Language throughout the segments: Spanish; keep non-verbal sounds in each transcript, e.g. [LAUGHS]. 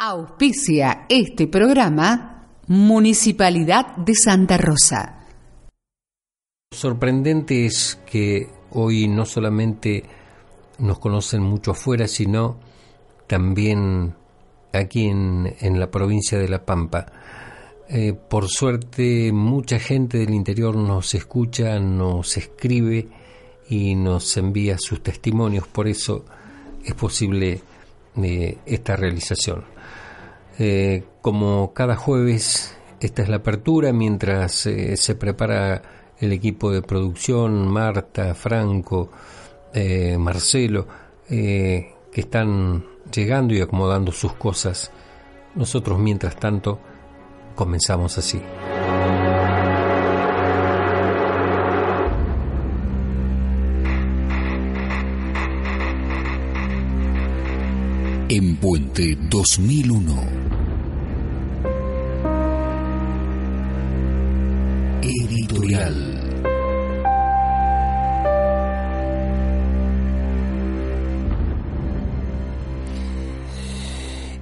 Auspicia este programa Municipalidad de Santa Rosa. Sorprendente es que hoy no solamente nos conocen mucho afuera, sino también aquí en, en la provincia de La Pampa. Eh, por suerte, mucha gente del interior nos escucha, nos escribe y nos envía sus testimonios, por eso es posible eh, esta realización. Eh, como cada jueves, esta es la apertura mientras eh, se prepara el equipo de producción, Marta, Franco, eh, Marcelo, que están llegando y acomodando sus cosas. Nosotros, mientras tanto, comenzamos así. En Puente 2001.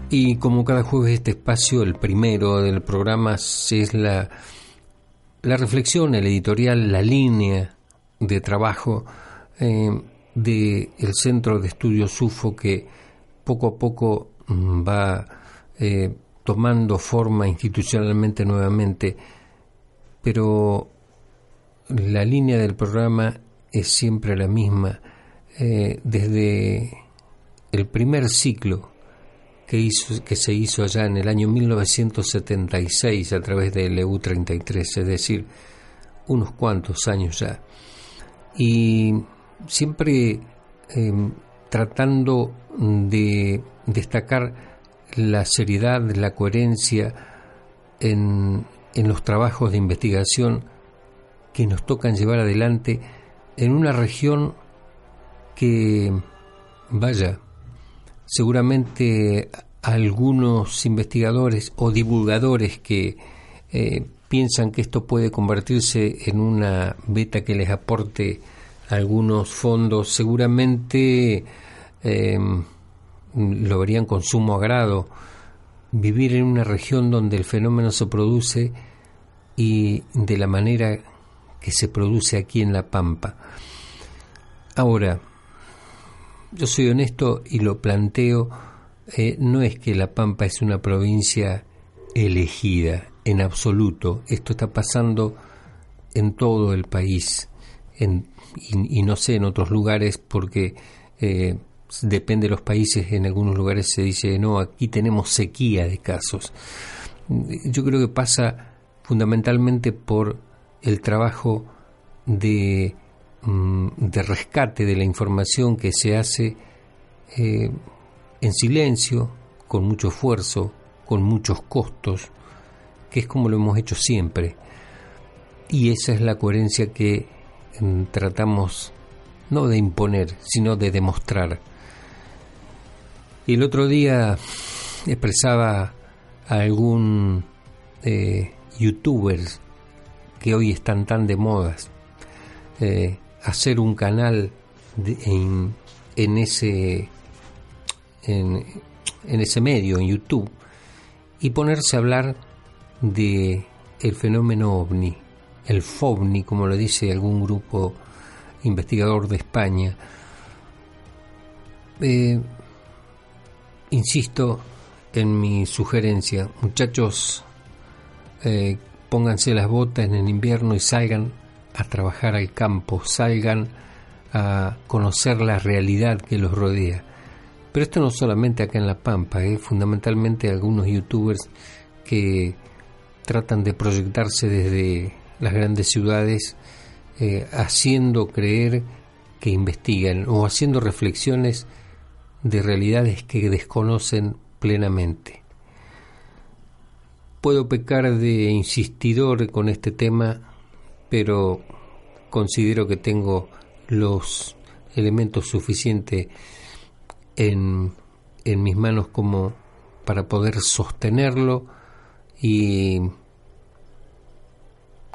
Y como cada jueves este espacio, el primero del programa, es la, la reflexión, el editorial, la línea de trabajo eh, del Centro de Estudios UFO que poco a poco mm, va eh, tomando forma institucionalmente nuevamente. Pero la línea del programa es siempre la misma. Eh, desde el primer ciclo que, hizo, que se hizo allá en el año 1976 a través del EU33, es decir, unos cuantos años ya. Y siempre em, tratando de destacar la seriedad, la coherencia en, en los trabajos de investigación que nos tocan llevar adelante en una región que, vaya, seguramente algunos investigadores o divulgadores que eh, piensan que esto puede convertirse en una beta que les aporte algunos fondos, seguramente eh, lo verían con sumo agrado. Vivir en una región donde el fenómeno se produce y de la manera que se produce aquí en La Pampa. Ahora, yo soy honesto y lo planteo, eh, no es que La Pampa es una provincia elegida, en absoluto. Esto está pasando en todo el país y, no sé en otros lugares porque eh, depende de los países, en algunos lugares se dice, no, aquí tenemos sequía de casos. Yo creo que pasa fundamentalmente por el trabajo de, mm, de rescate de la información que se hace eh, en silencio, con mucho esfuerzo, con muchos costos, que es como lo hemos hecho siempre. Y esa es la coherencia que mm, tratamos no de imponer, sino de demostrar. El otro día expresaba a algún eh, youtuber que hoy están tan de modas eh, hacer un canal en, en, ese en, en, ese medio en YouTube y ponerse a hablar de el fenómeno ovni el FOVNI como lo dice algún grupo investigador de España. Eh, insisto en mi sugerencia, muchachos, eh, pónganse las botas en el invierno y salgan a trabajar al campo, salgan a conocer la realidad que los rodea. Pero esto no solamente acá en La Pampa, eh, fundamentalmente algunos youtubers que tratan de proyectarse desde las grandes ciudades eh, haciendo creer que investigan o haciendo reflexiones de realidades que desconocen plenamente. Puedo pecar de insistidor con este tema, pero considero que tengo los elementos suficientes en, en mis manos como para poder sostenerlo y,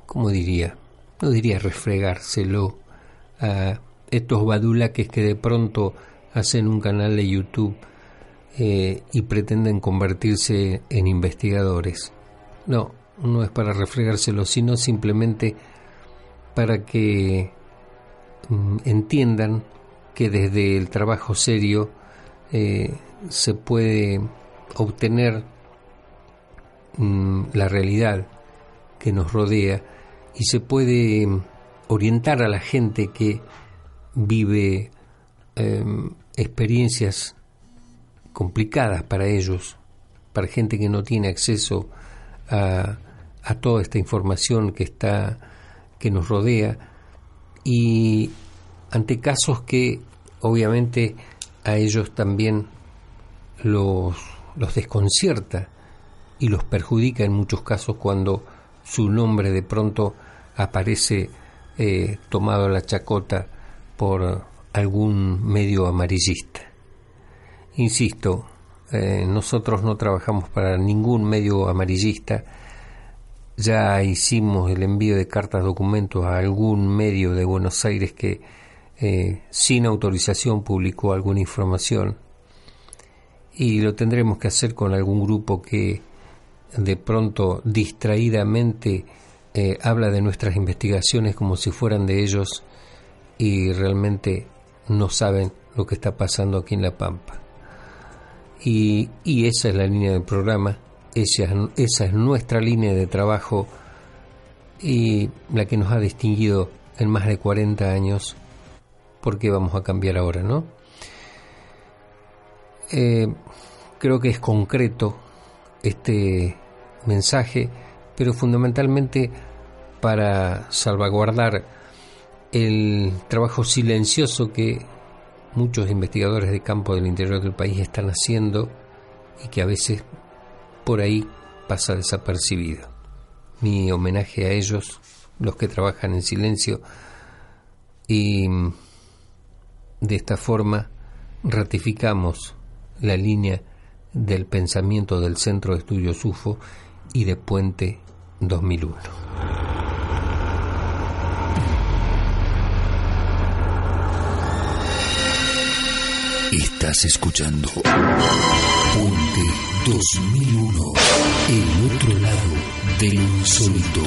¿cómo diría? No diría refregárselo a estos badulaques que de pronto hacen un canal de YouTube eh, y pretenden convertirse en investigadores. No, no es para refregárselo, sino simplemente para que mm, entiendan que desde el trabajo serio eh, se puede obtener mm, la realidad que nos rodea y se puede orientar a la gente que vive em, experiencias complicadas para ellos, para gente que no tiene acceso a, toda esta información que está que nos rodea y ante casos que obviamente a ellos también los, los desconcierta y los perjudica en muchos casos cuando su nombre de pronto aparece eh, tomado a la chacota por algún medio amarillista. Insisto, eh, nosotros no trabajamos para ningún medio amarillista, ya hicimos el envío de cartas documentos a algún medio de Buenos Aires que eh, sin autorización publicó alguna información y lo tendremos que hacer con algún grupo que de pronto distraídamente eh, habla de nuestras investigaciones como si fueran de ellos y realmente no saben lo que está pasando aquí en La Pampa. Y, esa es la línea del programa, esa, es nuestra línea de trabajo y la que nos ha distinguido en más de 40 años por qué vamos a cambiar ahora, ¿no? Eh, creo que es concreto este mensaje, pero fundamentalmente para salvaguardar el trabajo silencioso que muchos investigadores de campo del interior del país están haciendo y que a veces por ahí pasa desapercibido. Mi homenaje a ellos, los que trabajan en silencio, y de esta forma ratificamos la línea del pensamiento del Centro de Estudios UFO y de Puente 2001. Estás escuchando Puente 2001, el otro lado del insólito.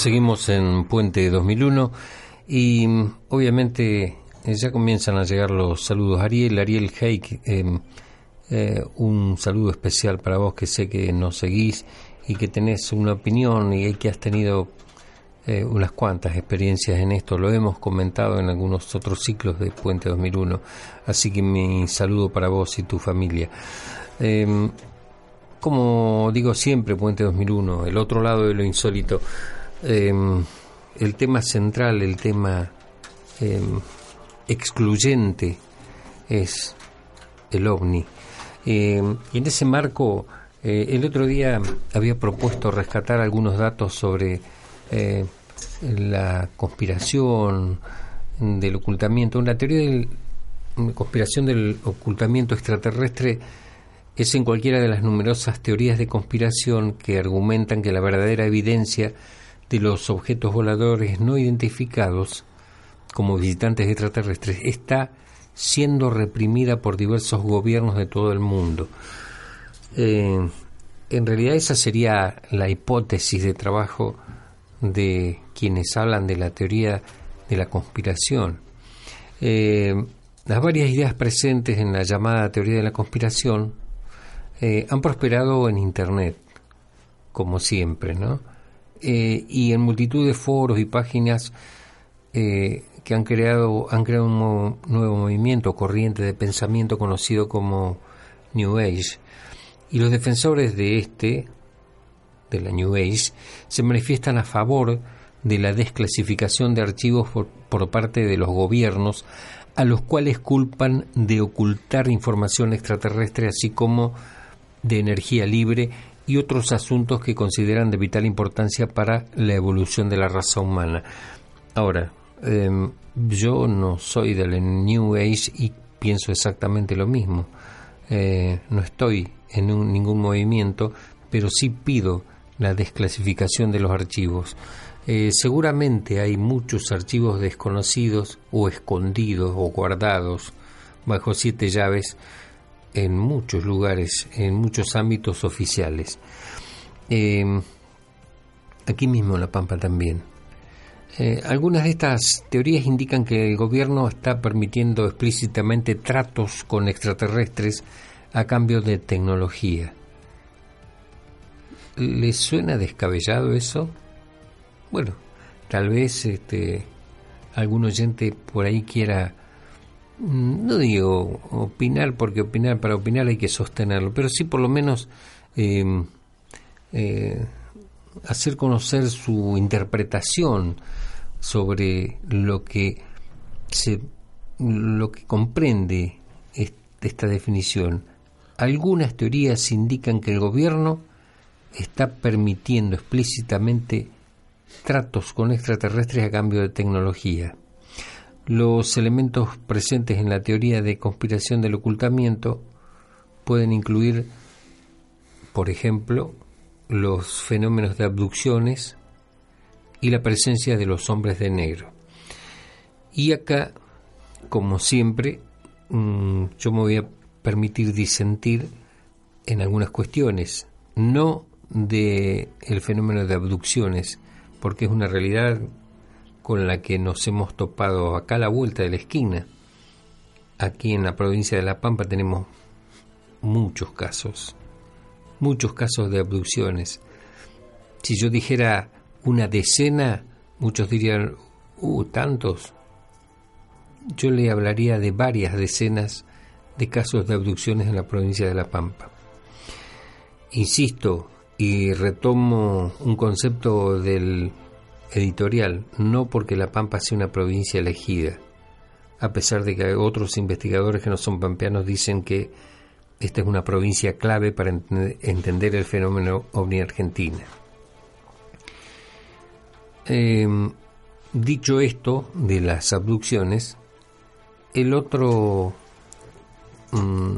Seguimos en Puente 2001 y mm, obviamente eh, ya comienzan a llegar los saludos. Ariel, Ariel Heik, em, eh, un saludo especial para vos que sé que nos seguís y que tenés una opinión y que has tenido eh, unas cuantas experiencias en esto. Lo hemos comentado en algunos otros ciclos de Puente 2001. Así que mi saludo para vos y tu familia. Em, como digo siempre, Puente 2001, el otro lado de lo insólito. Em, el tema central, el tema em, excluyente es el ovni. Em, y en ese marco, eh, el otro día había propuesto rescatar algunos datos sobre eh, la conspiración del ocultamiento. Una teoría de conspiración del ocultamiento extraterrestre es en cualquiera de las numerosas teorías de conspiración que argumentan que la verdadera evidencia de los objetos voladores no identificados como visitantes extraterrestres está siendo reprimida por diversos gobiernos de todo el mundo. Eh, en realidad esa sería la hipótesis de trabajo de quienes hablan de la teoría de la conspiración. Eh, las varias ideas presentes en la llamada teoría de la conspiración eh, han prosperado en Internet, como siempre, ¿no? Eh, y en multitud de foros y páginas eh, que han creado, han creado un nuevo movimiento, corriente de pensamiento conocido como New Age. Y los defensores de este, de la New Age, se manifiestan a favor de la desclasificación de archivos por parte de los gobiernos, a los cuales culpan de ocultar información extraterrestre, así como de energía libre y otros asuntos que consideran de vital importancia para la evolución de la raza humana. Ahora, em, yo no soy del New Age y pienso exactamente lo mismo. Eh, no estoy en ningún movimiento, pero sí pido la desclasificación de los archivos. Eh, seguramente hay muchos archivos desconocidos o escondidos o guardados bajo siete llaves en muchos lugares, en muchos ámbitos oficiales. Eh, aquí mismo en La Pampa también. Eh, algunas de estas teorías indican que el gobierno está permitiendo explícitamente tratos con extraterrestres a cambio de tecnología. ¿Les suena descabellado eso? Bueno, tal vez este, algún oyente por ahí quiera no digo opinar porque opinar para opinar hay que sostenerlo, pero sí por lo menos em, eh, hacer conocer su interpretación sobre lo que se lo que comprende esta definición. Algunas teorías indican que el gobierno está permitiendo explícitamente tratos con extraterrestres a cambio de tecnología. Los elementos presentes en la teoría de conspiración del ocultamiento pueden incluir, por ejemplo, los fenómenos de abducciones y la presencia de los hombres de negro. Y acá, como siempre, mm, yo me voy a permitir disentir en algunas cuestiones, no de el fenómeno de abducciones, porque es una realidad con la que nos hemos topado acá a la vuelta de la esquina. Aquí en la provincia de La Pampa tenemos muchos casos, muchos casos de abducciones. Si yo dijera una decena, muchos dirían, uh, tantos. Yo le hablaría de varias decenas de casos de abducciones en la provincia de La Pampa. Insisto y retomo un concepto del editorial, no porque La Pampa sea una provincia elegida, a pesar de que hay otros investigadores que no son pampeanos dicen que esta es una provincia clave para entender el fenómeno ovni argentina. Em, dicho esto de las abducciones, el otro, mm,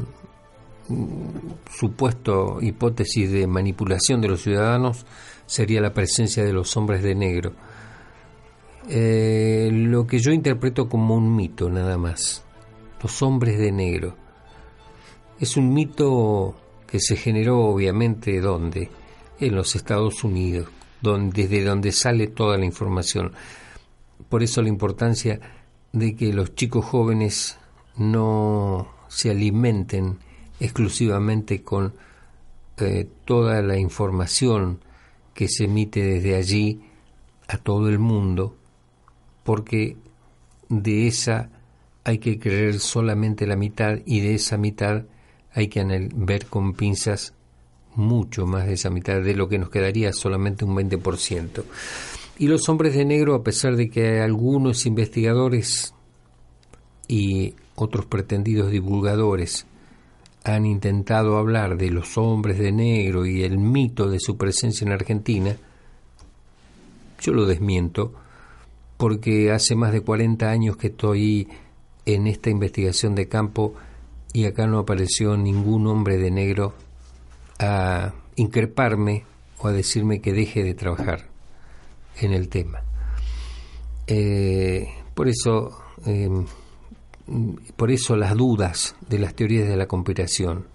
supuesto hipótesis de manipulación de los ciudadanos sería la presencia de los hombres de negro. Eh, lo que yo interpreto como un mito nada más, los hombres de negro. Es un mito que se generó obviamente ¿dónde? En los Estados Unidos, donde, desde donde sale toda la información. Por eso la importancia de que los chicos jóvenes no se alimenten exclusivamente con eh, toda la información que se emite desde allí a todo el mundo, porque de esa hay que creer solamente la mitad y de esa mitad hay que ver con pinzas mucho más de esa mitad de lo que nos quedaría solamente un 20%. Y los hombres de negro, a pesar de que algunos investigadores y otros pretendidos divulgadores han intentado hablar de los hombres de negro y el mito de su presencia en Argentina, yo lo desmiento porque hace más de 40 años que estoy en esta investigación de campo y acá no apareció ningún hombre de negro a increparme o a decirme que deje de trabajar en el tema. Eh, por eso em, por eso las dudas de las teorías de la conspiración.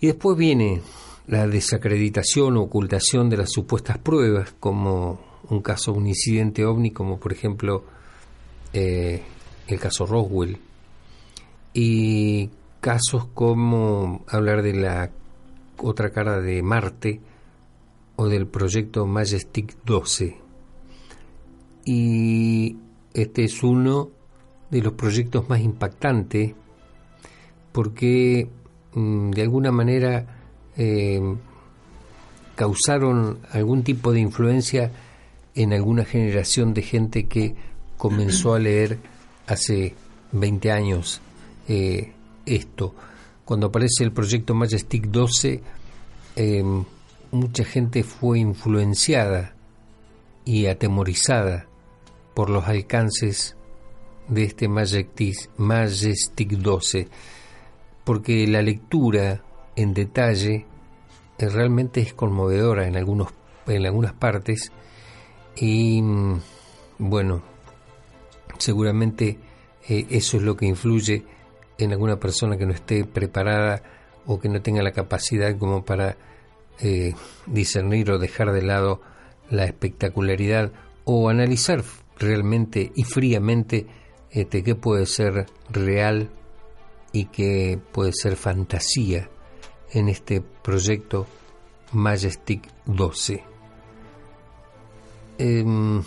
Y después viene la desacreditación o ocultación de las supuestas pruebas, como un caso, un incidente ovni, como por ejemplo eh, el caso Roswell, y casos como hablar de la otra cara de Marte o del proyecto Majestic 12. Y este es uno de los proyectos más impactantes porque mm, de alguna manera eh, causaron algún tipo de influencia en alguna generación de gente que comenzó a leer hace 20 años eh, esto. Cuando aparece el proyecto Majestic 12, eh, mucha gente fue influenciada y atemorizada por los alcances de este Majestic, 12, porque la lectura en detalle eh, realmente es conmovedora en, algunos, en algunas partes y mm, bueno, seguramente eh, eso es lo que influye en alguna persona que no esté preparada o que no tenga la capacidad como para eh, discernir o dejar de lado la espectacularidad o analizar realmente y fríamente este, qué puede ser real y qué puede ser fantasía en este proyecto Majestic 12. Em,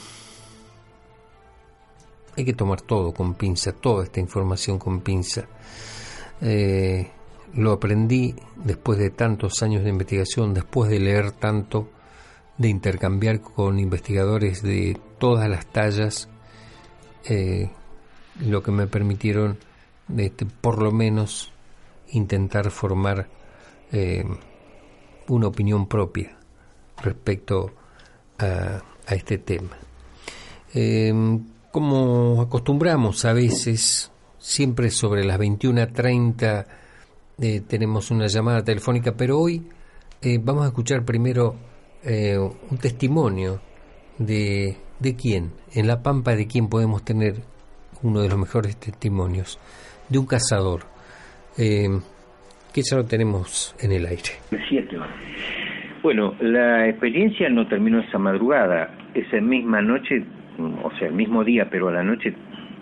hay que tomar todo con pinza, toda esta información con pinza. Eh, lo aprendí después de tantos años de investigación, después de leer tanto, de intercambiar con investigadores de todas las tallas, eh, lo que me permitieron este, por lo menos intentar formar eh, una opinión propia respecto a, este tema. Em, como acostumbramos a veces, siempre sobre las 21.30 eh, tenemos una llamada telefónica, pero hoy eh, vamos a escuchar primero un testimonio de, de quién, en la pampa de quién podemos tener uno de los mejores testimonios de un cazador, eh, que ya lo tenemos en el aire. Siete Bueno, la experiencia no terminó esa madrugada. Esa misma noche, o sea, el mismo día, pero a la noche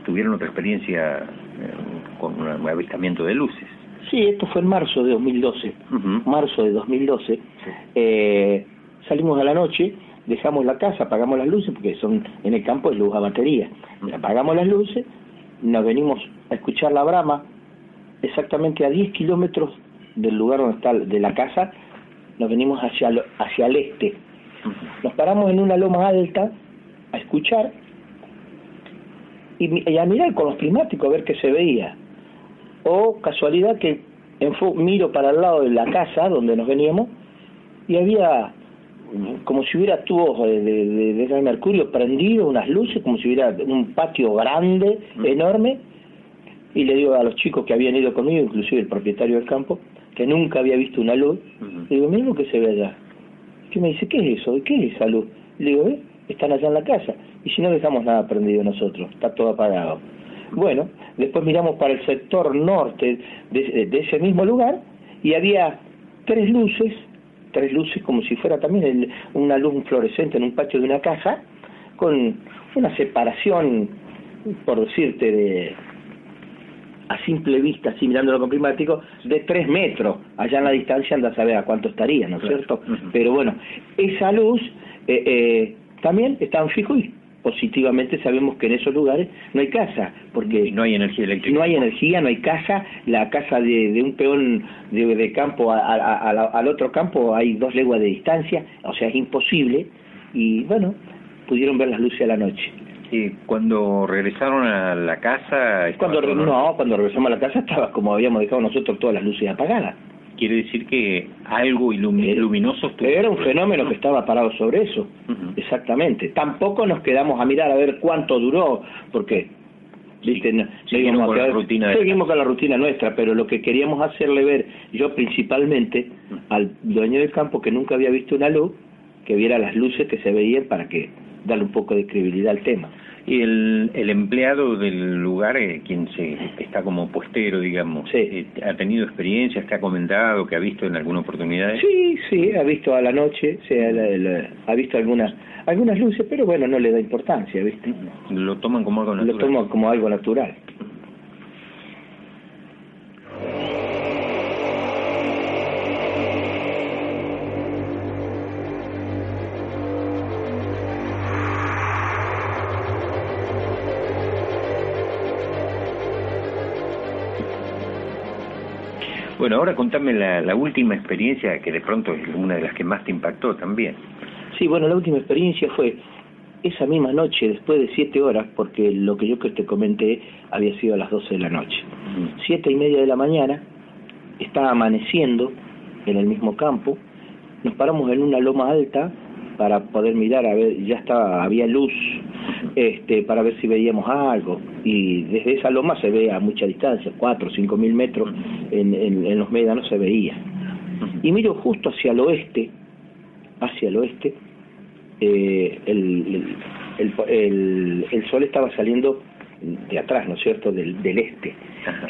tuvieron otra experiencia eh, con un avistamiento de luces. Sí, esto fue en marzo de 2012. Marzo de 2012. Eh, salimos a la noche dejamos la casa, apagamos las luces, porque son en el campo es luz a batería. Apagamos las luces, nos venimos a escuchar la brama, exactamente a 10 kilómetros del lugar donde está de la casa, nos venimos hacia, hacia el este. Nos paramos en una loma alta a escuchar y, a mirar con los climáticos a ver qué se veía. O casualidad que miro para el lado de la casa donde nos veníamos y había como si hubiera tubos de, de, mercurio prendido, unas luces, como si hubiera un patio grande, enorme, y le digo a los chicos que habían ido conmigo, inclusive el propietario del campo, que nunca había visto una luz, le digo, mira lo que se ve allá. Y me dice, ¿qué es eso? ¿Qué es esa luz? Le digo, ¿eh? Están allá en la casa. Y si no dejamos nada prendido nosotros, está todo apagado. Bueno, después miramos para el sector norte de, ese mismo lugar y había tres luces, tres luces como si fuera también una luz fluorescente en un patio de una casa, con una separación, por decirte, de a simple vista, así mirándolo con climático, de tres metros. Allá en la distancia anda a saber a cuánto estaría, ¿no es cierto? Pero bueno, esa luz eh, eh, también está en fijo y positivamente sabemos que en esos lugares no hay casa, porque no hay energía eléctrica. No hay energía, no hay casa, la casa de, un peón de, campo al otro campo hay dos leguas de distancia, o sea, es imposible, y bueno, pudieron ver las luces a la noche. Y cuando regresaron a la casa... Cuando no, cuando regresamos a la casa estaba como habíamos dejado nosotros todas las luces apagadas. Quiere decir que algo luminoso Era un fenómeno que estaba parado sobre eso, exactamente. Tampoco nos quedamos a mirar a ver cuánto duró, porque ¿viste? seguimos, con la rutina seguimos con la rutina nuestra, pero lo que queríamos hacerle ver, yo principalmente, al dueño del campo que nunca había visto una luz, que viera las luces que se veían para que darle un poco de credibilidad al tema. Y el, el empleado del lugar, eh, quien se está como puestero, digamos, eh, ¿ha tenido experiencias, que ha comentado, que ha visto en alguna oportunidad? Sí, sí, ha visto a la noche, sí, ha visto algunas algunas luces, pero bueno, no le da importancia, ¿viste? Lo toman como algo natural. Lo toman como algo natural. Bueno, ahora contame la, última experiencia, que de pronto es una de las que más te impactó también. Sí, bueno, la última experiencia fue esa misma noche, después de siete horas, porque lo que yo que te comenté había sido a las doce de la noche. Siete y media de la mañana, estaba amaneciendo en el mismo campo, nos paramos en una loma alta para poder mirar a ver, ya estaba, había luz este, para ver si veíamos algo. Y desde esa loma se ve a mucha distancia, cuatro o cinco mil metros, en, en, los médanos se veía. Y miro justo hacia el oeste, hacia el oeste, eh, el, el, el, sol estaba saliendo de atrás, ¿no es cierto?, del, del este.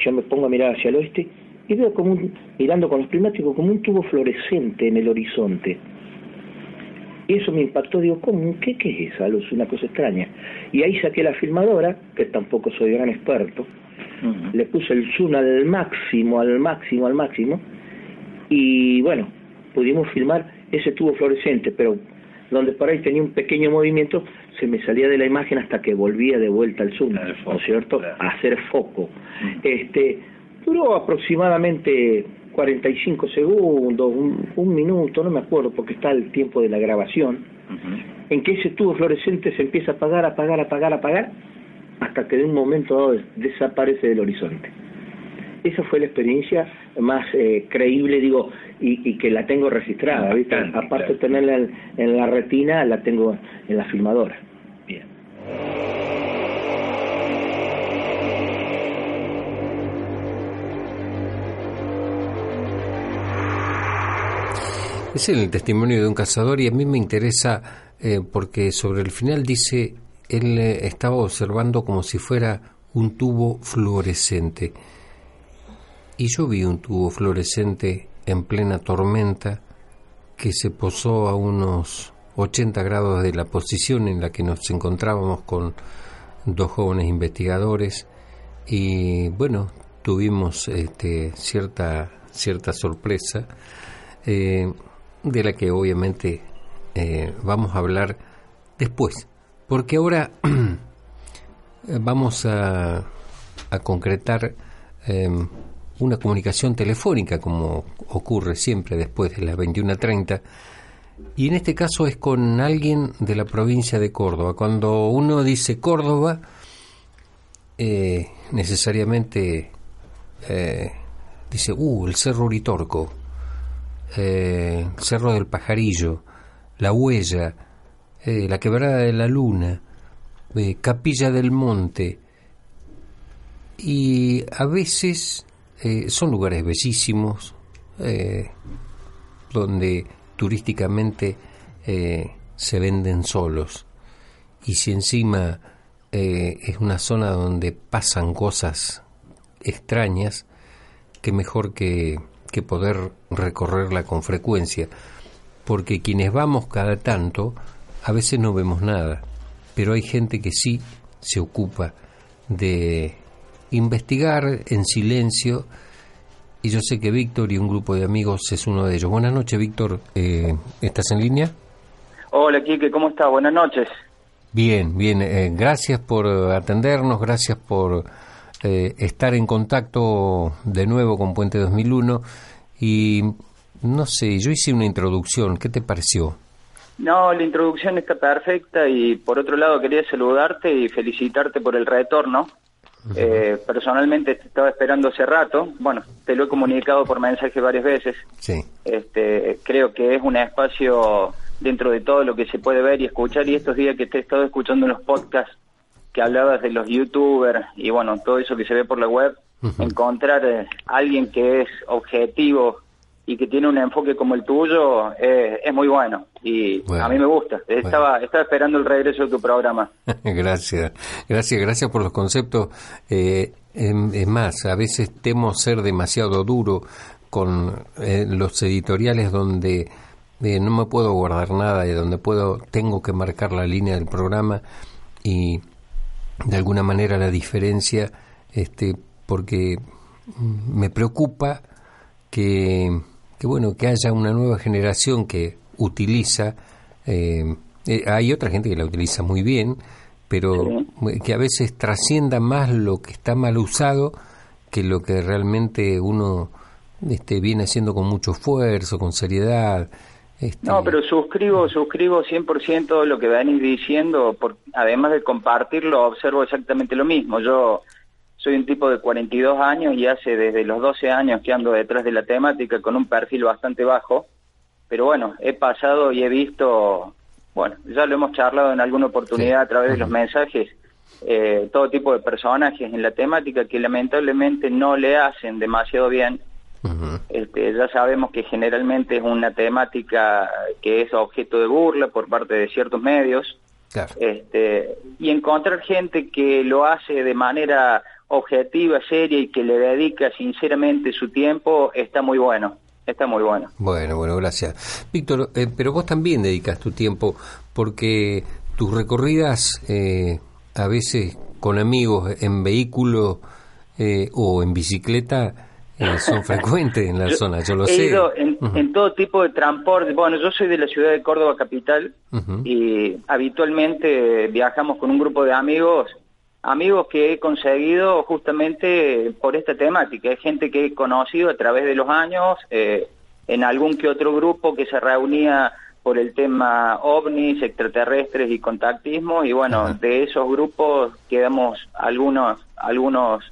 Yo me pongo a mirar hacia el oeste y veo como mirando con los climáticos, como un tubo fluorescente en el horizonte y eso me impactó, digo, ¿cómo? ¿Qué, qué es esa luz? Una cosa extraña. Y ahí saqué la filmadora, que tampoco soy gran experto, le puse el zoom al máximo, al máximo, al máximo, y bueno, pudimos filmar ese tubo fluorescente, pero donde por ahí tenía un pequeño movimiento, se me salía de la imagen hasta que volvía de vuelta al zoom, ¿no es cierto? A hacer foco. Este, duró aproximadamente 45 segundos, un, minuto, no me acuerdo porque está el tiempo de la grabación, en que ese tubo fluorescente se empieza a apagar, apagar, apagar, apagar, hasta que de un momento dado desaparece del horizonte. Esa fue la experiencia más eh, creíble, digo, y, que la tengo registrada, ¿viste? Aparte de tenerla en la retina, la tengo en la filmadora. Es el testimonio de un cazador y a mí me interesa eh, porque sobre el final dice, él eh, estaba observando como si fuera un tubo fluorescente. Y yo vi un tubo fluorescente en plena tormenta que se posó a unos 80 grados de la posición en la que nos encontrábamos con dos jóvenes investigadores y bueno, tuvimos este, cierta, cierta sorpresa. Eh, de la que obviamente eh, vamos a hablar después, porque ahora [CLEARS THROAT] vamos a, a concretar em, una comunicación telefónica como ocurre siempre después de las 21.30 y en este caso es con alguien de la provincia de Córdoba. Cuando uno dice Córdoba, eh, necesariamente eh, dice, uh, el Cerro Uritorco eh, Cerro del Pajarillo, La Huella, eh, La Quebrada de la Luna, eh, Capilla del Monte, y a veces son lugares bellísimos, donde turísticamente se venden solos. Y si encima es una zona donde pasan cosas extrañas, que mejor que, que poder recorrerla con frecuencia. Porque quienes vamos cada tanto, a veces no vemos nada, pero hay gente que sí se ocupa de investigar en silencio y yo sé que Víctor y un grupo de amigos es uno de ellos. Buenas noches, Víctor. Eh, ¿Estás en línea? Hola, Kike, ¿cómo estás? Buenas noches. Bien, bien. Eh, gracias por atendernos, gracias por eh, estar en contacto de nuevo con Puente 2001 y no sé, yo hice una introducción, ¿qué te pareció? No, la introducción está perfecta y por otro lado quería saludarte y felicitarte por el retorno. Eh, personalmente te estaba esperando hace rato. Bueno, te lo he comunicado por mensaje varias veces. Sí. Este, creo que es un espacio dentro de todo lo que se puede ver y escuchar. Y estos días que te he estado escuchando en los podcasts que hablabas de los youtubers y bueno, todo eso que se ve por la web, encontrar eh, alguien que es objetivo y que tiene un enfoque como el tuyo eh, es muy bueno y a mí me gusta. Estaba estaba esperando el regreso de tu programa. [LAUGHS] gracias, gracias, gracias por los conceptos. Eh, em, es más, a veces temo ser demasiado duro con eh, los editoriales donde no me puedo guardar nada y donde puedo tengo que marcar la línea del programa y de alguna manera la diferencia este porque me preocupa que que bueno que haya una nueva generación que utiliza eh, eh, hay otra gente que la utiliza muy bien pero que a veces trascienda más lo que está mal usado que lo que realmente uno este, viene haciendo con mucho esfuerzo, con seriedad. Este... No, pero suscribo, suscribo 100% lo que venís diciendo, por, además de compartirlo, observo exactamente lo mismo. Yo soy un tipo de 42 años y hace desde los 12 años que ando detrás de la temática con un perfil bastante bajo, pero bueno, he pasado y he visto, bueno, ya lo hemos charlado en alguna oportunidad a través de los mensajes, eh, todo tipo de personajes en la temática que lamentablemente no le hacen demasiado bien. Este, ya sabemos que generalmente es una temática que es objeto de burla por parte de ciertos medios. Este, y encontrar gente que lo hace de manera objetiva, seria y que le dedica sinceramente su tiempo, está muy bueno. Está muy bueno. Bueno, bueno, gracias. Víctor, eh, pero vos también dedicas tu tiempo porque tus recorridas eh, a veces con amigos en vehículo eh, o en bicicleta son [LAUGHS] frecuentes en la zona, yo lo sé. Ido en, todo tipo de transporte. Bueno, yo soy de la ciudad de Córdoba capital y habitualmente viajamos con un grupo de amigos amigos que he conseguido justamente por esta temática. Es gente que he conocido a través de los años, eh, en algún que otro grupo que se reunía por el tema ovnis, extraterrestres y contactismo, y bueno, de esos grupos quedamos algunos, algunos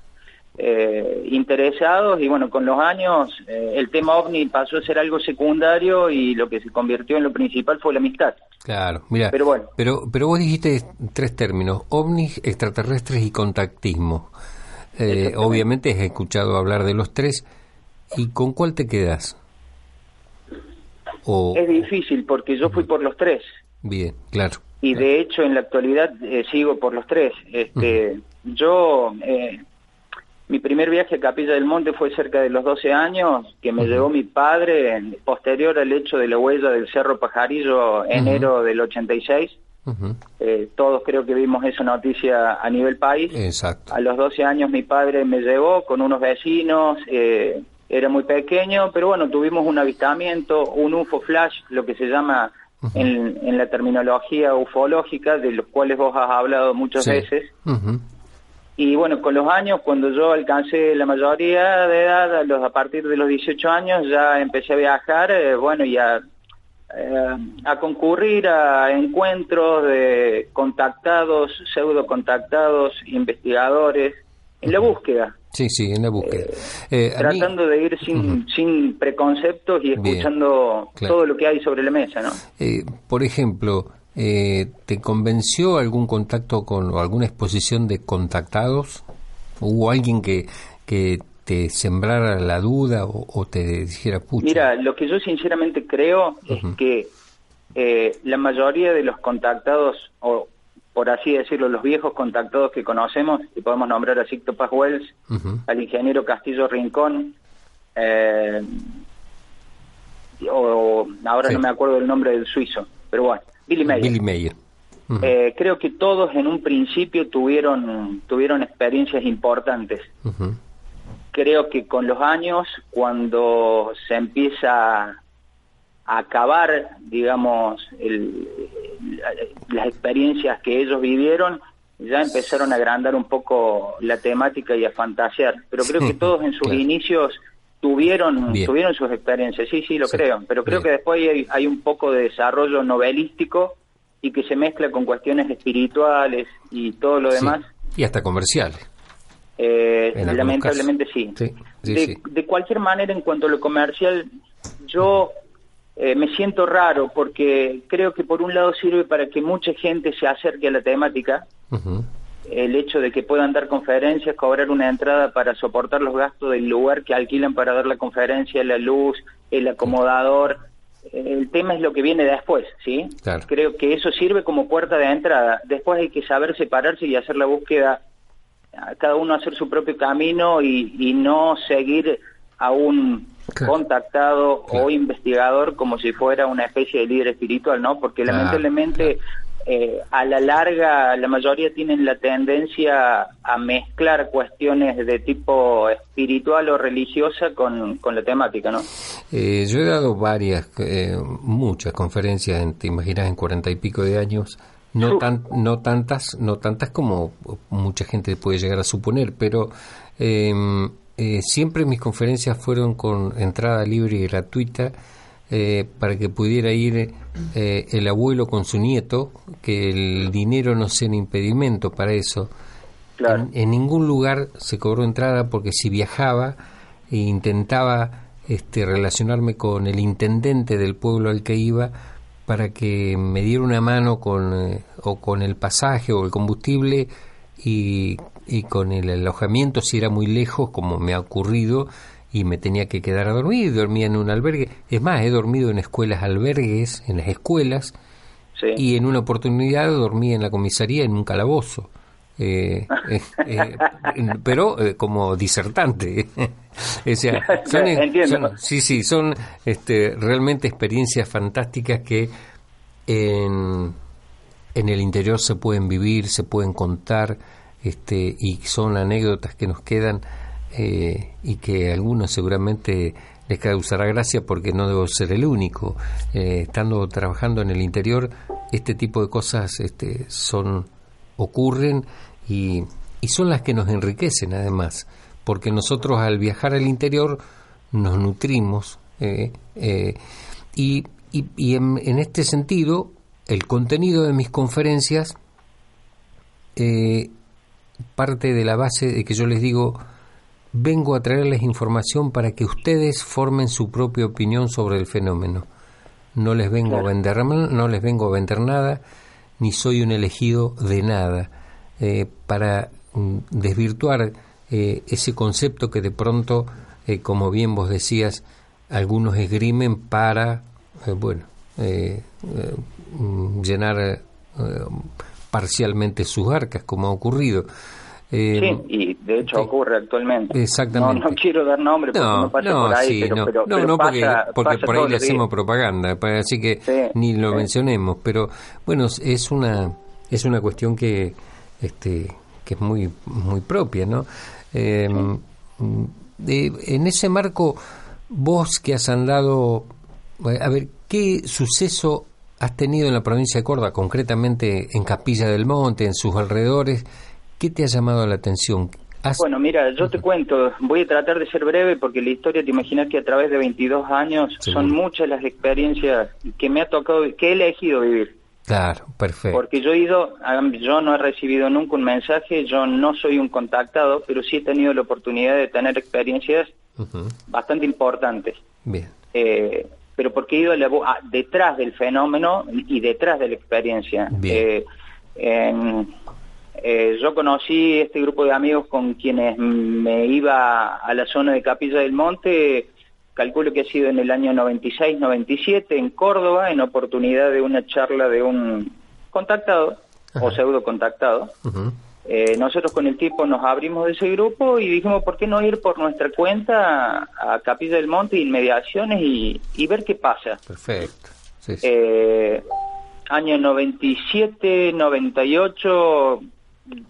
eh, interesados y bueno, con los años eh, el tema ovni pasó a ser algo secundario y lo que se convirtió en lo principal fue la amistad. Claro, mira, pero bueno. Pero, pero vos dijiste tres términos, ovnis, extraterrestres y contactismo. Eh, obviamente has escuchado hablar de los tres. ¿Y con cuál te quedas? O... Es difícil porque yo fui por los tres. Bien, claro. Y de hecho en la actualidad sigo por los tres. Este, Yo mi primer viaje a Capilla del Monte fue cerca de los 12 años, que me llevó mi padre, posterior al hecho de la huella del Cerro Pajarillo, enero del 86. eh, todos creo que vimos esa noticia a nivel país. Exacto. A los 12 años mi padre me llevó con unos vecinos, eh, era muy pequeño, pero bueno, tuvimos un avistamiento, un UFO flash, lo que se llama en, en, la terminología ufológica, de los cuales vos has hablado muchas veces. Y bueno, con los años, cuando yo alcancé la mayoría de edad, a, los, a partir de los 18 años, ya empecé a viajar, eh, bueno, y a, eh, a concurrir a encuentros de contactados, pseudo contactados, investigadores, en la búsqueda. Sí, sí, en la búsqueda. Eh, tratando de ir sin, sin preconceptos y escuchando todo lo que hay sobre la mesa, ¿no? por ejemplo, eh, ¿Te convenció algún contacto con o alguna exposición de contactados? ¿Hubo alguien que, que te sembrara la duda o, te dijera, pucha? Mira, lo que yo sinceramente creo es que eh, la mayoría de los contactados, o por así decirlo, los viejos contactados que conocemos, y podemos nombrar a Sicto Paz Wells, al ingeniero Castillo Rincón, eh, o ahora no me acuerdo el nombre del suizo, pero bueno, Billy Mayer. Billy Mayer. Eh, creo que todos en un principio tuvieron tuvieron experiencias importantes. Creo que con los años, cuando se empieza a acabar, digamos, las experiencias que ellos vivieron, ya empezaron a agrandar un poco la temática y a fantasear. Pero creo que todos en sus inicios tuvieron tuvieron sus experiencias, sí, sí, lo creo. Pero creo que después hay un poco de desarrollo novelístico y que se mezcla con cuestiones espirituales y todo lo demás. Y hasta comerciales. Eh, lamentablemente sí. de, cualquier manera, en cuanto a lo comercial, yo eh, me siento raro porque creo que por un lado sirve para que mucha gente se acerque a la temática. El hecho de que puedan dar conferencias, cobrar una entrada para soportar los gastos del lugar que alquilan para dar la conferencia, la luz, el acomodador, el tema es lo que viene después, ¿sí? Creo que eso sirve como puerta de entrada. Después hay que saber separarse y hacer la búsqueda, cada uno hacer su propio camino y, no seguir a un contactado o investigador como si fuera una especie de líder espiritual, ¿no? Porque lamentablemente eh, a la larga la mayoría tienen la tendencia a mezclar cuestiones de tipo espiritual o religiosa con, la temática, ¿no? Eh, yo he dado varias, eh, muchas conferencias, te imaginas, en cuarenta y pico de años, no, tan, no tantas, no tantas como mucha gente puede llegar a suponer, pero em, siempre mis conferencias fueron con entrada libre y gratuita eh, para que pudiera ir eh, el abuelo con su nieto, que el dinero no sea un impedimento para eso. En, ningún lugar se cobró entrada porque si viajaba e intentaba este, relacionarme con el intendente del pueblo al que iba para que me diera una mano con, eh, o con el pasaje o el combustible y, y con el alojamiento si era muy lejos, como me ha ocurrido, y me tenía que quedar a dormir, dormía en un albergue. Es más, he dormido en escuelas albergues, en las escuelas, y en una oportunidad dormí en la comisaría en un calabozo. Eh, eh, eh, pero como disertante. [LAUGHS] o sea, [LAUGHS] son, sí, sí, son este, realmente experiencias fantásticas que en, en el interior se pueden vivir, se pueden contar, este, y son anécdotas que nos quedan eh, y que a algunos seguramente les causará gracia porque no debo ser el único. Eh, estando trabajando en el interior, este tipo de cosas este, son ocurren y, y son las que nos enriquecen además, porque nosotros al viajar al interior nos nutrimos eh, y, y, en, en, este sentido el contenido de mis conferencias parte de la base de que yo les digo vengo a traerles información para que ustedes formen su propia opinión sobre el fenómeno. No les vengo a vender no les vengo a vender nada, ni soy un elegido de nada. Eh, para mm, desvirtuar eh, ese concepto que de pronto, eh, como bien vos decías, algunos esgrimen para, bueno, mm, llenar parcialmente sus arcas, como ha ocurrido. Eh, sí, y de hecho ocurre actualmente. Exactamente. No, quiero dar nombre porque no, pasa por ahí, pero, pero, no, no, porque, porque por ahí le hacemos propaganda, pues, así que ni lo mencionemos. Pero bueno, es una es una cuestión que este que es muy muy propia, ¿no? Eh, en ese marco, vos que has andado, a ver, ¿qué suceso has tenido en la provincia de Córdoba, concretamente en Capilla del Monte, en sus alrededores? ¿Qué te ha llamado la atención? Bueno, mira, yo te cuento, voy a tratar de ser breve porque la historia, te imaginas que a través de 22 años son muchas las experiencias que me ha tocado, que he elegido vivir. Claro, perfecto. Porque yo he ido, yo no he recibido nunca un mensaje, yo no soy un contactado, pero sí he tenido la oportunidad de tener experiencias bastante importantes. Bien. Eh, pero porque he ido detrás del fenómeno y detrás de la experiencia. Bien. Eh, en, eh, yo conocí este grupo de amigos con quienes me iba a la zona de Capilla del Monte, calculo que ha sido en el año 96-97 en Córdoba, en oportunidad de una charla de un contactado o pseudo contactado. Eh, nosotros con el tipo nos abrimos de ese grupo y dijimos, ¿por qué no ir por nuestra cuenta a Capilla del Monte, inmediaciones y, y ver qué pasa? Perfecto. Eh, año 97, 98,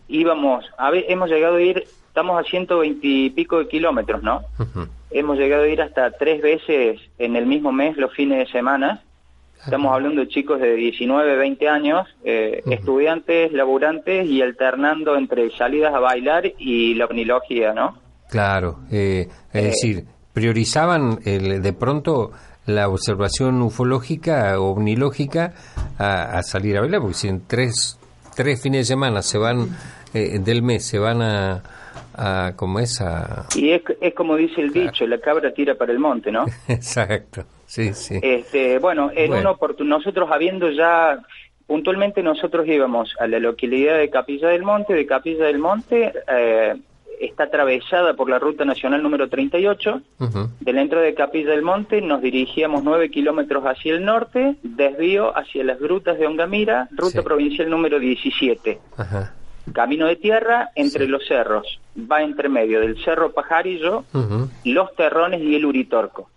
íbamos, a ver, hemos llegado a ir, estamos a 120 y pico de kilómetros, ¿no? Hemos llegado a ir hasta tres veces en el mismo mes, los fines de semana. Estamos hablando de chicos de 19, 20 años, eh, estudiantes, laburantes y alternando entre salidas a bailar y la omnilogía, ¿no? Claro, eh, es decir, priorizaban el, de pronto la observación ufológica ovnilógica a, salir a bailar, porque si en tres, tres fines de semana se van eh, del mes, se van a, a como es a... Y es, es como dice el dicho, la cabra tira para el monte, ¿no? [LAUGHS] Exacto, sí, sí. Este, bueno, en bueno. nosotros habiendo ya, puntualmente nosotros íbamos a la localidad de Capilla del Monte, de Capilla del Monte, eh, está atravesada por la ruta nacional número 38. De la entrada de Capilla del Monte nos dirigíamos 9 kilómetros hacia el norte, desvío hacia las grutas de Ongamira, ruta provincial número 17. Camino de tierra entre los cerros. Va entre medio del Cerro Pajarillo, Los Terrones y el Uritorco.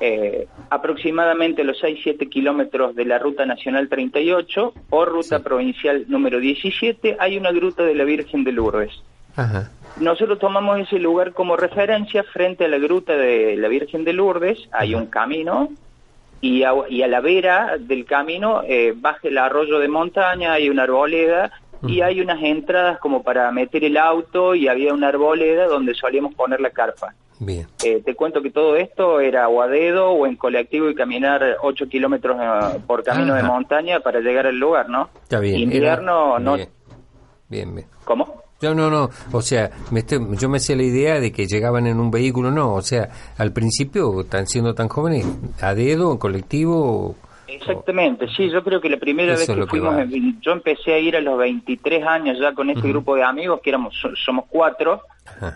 Eh, aproximadamente los 6-7 kilómetros de la Ruta Nacional 38 o Ruta Provincial número 17 hay una gruta de la Virgen de Lourdes. Nosotros tomamos ese lugar como referencia frente a la gruta de la Virgen de Lourdes, hay un camino y a, y a la vera del camino eh, baja el arroyo de montaña, hay una arboleda y hay unas entradas como para meter el auto y había una arboleda donde solíamos poner la carpa. Bien. Eh, te cuento que todo esto era o a dedo o en colectivo y caminar 8 kilómetros eh, por camino de montaña para llegar al lugar, ¿no? Está bien. Invierno no... Bien, bien. ¿Cómo? No, no, no. O sea, me yo me hacía la idea de que llegaban en un vehículo, no. O sea, al principio, están siendo tan jóvenes, a dedo, en colectivo. Exactamente, sí, yo creo que la primera vez que, fuimos, yo empecé a ir a los 23 años ya con este grupo de amigos, que éramos somos cuatro,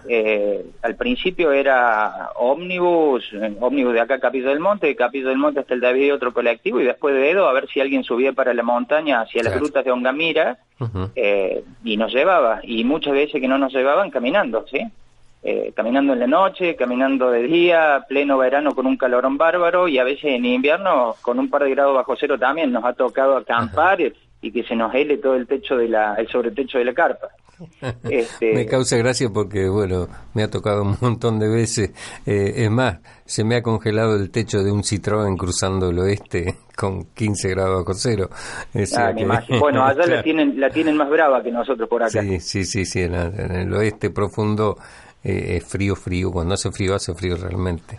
eh, al principio era ómnibus, ómnibus de acá Capilla del Monte, de Capilla del Monte hasta el David otro colectivo, y después de Edo a ver si alguien subía para la montaña hacia las grutas de Ongamira, eh, y nos llevaba, y muchas veces que no nos llevaban caminando, ¿sí? Eh, caminando en la noche, caminando de día, pleno verano con un calorón bárbaro y a veces en invierno con un par de grados bajo cero también nos ha tocado acampar y que se nos hele todo el techo de la, el sobretecho de la carpa. [LAUGHS] Este... me causa gracia porque, bueno, me ha tocado un montón de veces. Eh, es más, se me ha congelado el techo de un Citroën cruzando el oeste [LAUGHS] con 15 grados bajo cero. Ah, [LAUGHS] bueno, allá la, tienen, la tienen más brava que nosotros por acá. Sí, sí, sí, sí en, el oeste profundo eh, es frío, frío. Cuando hace frío, hace frío realmente.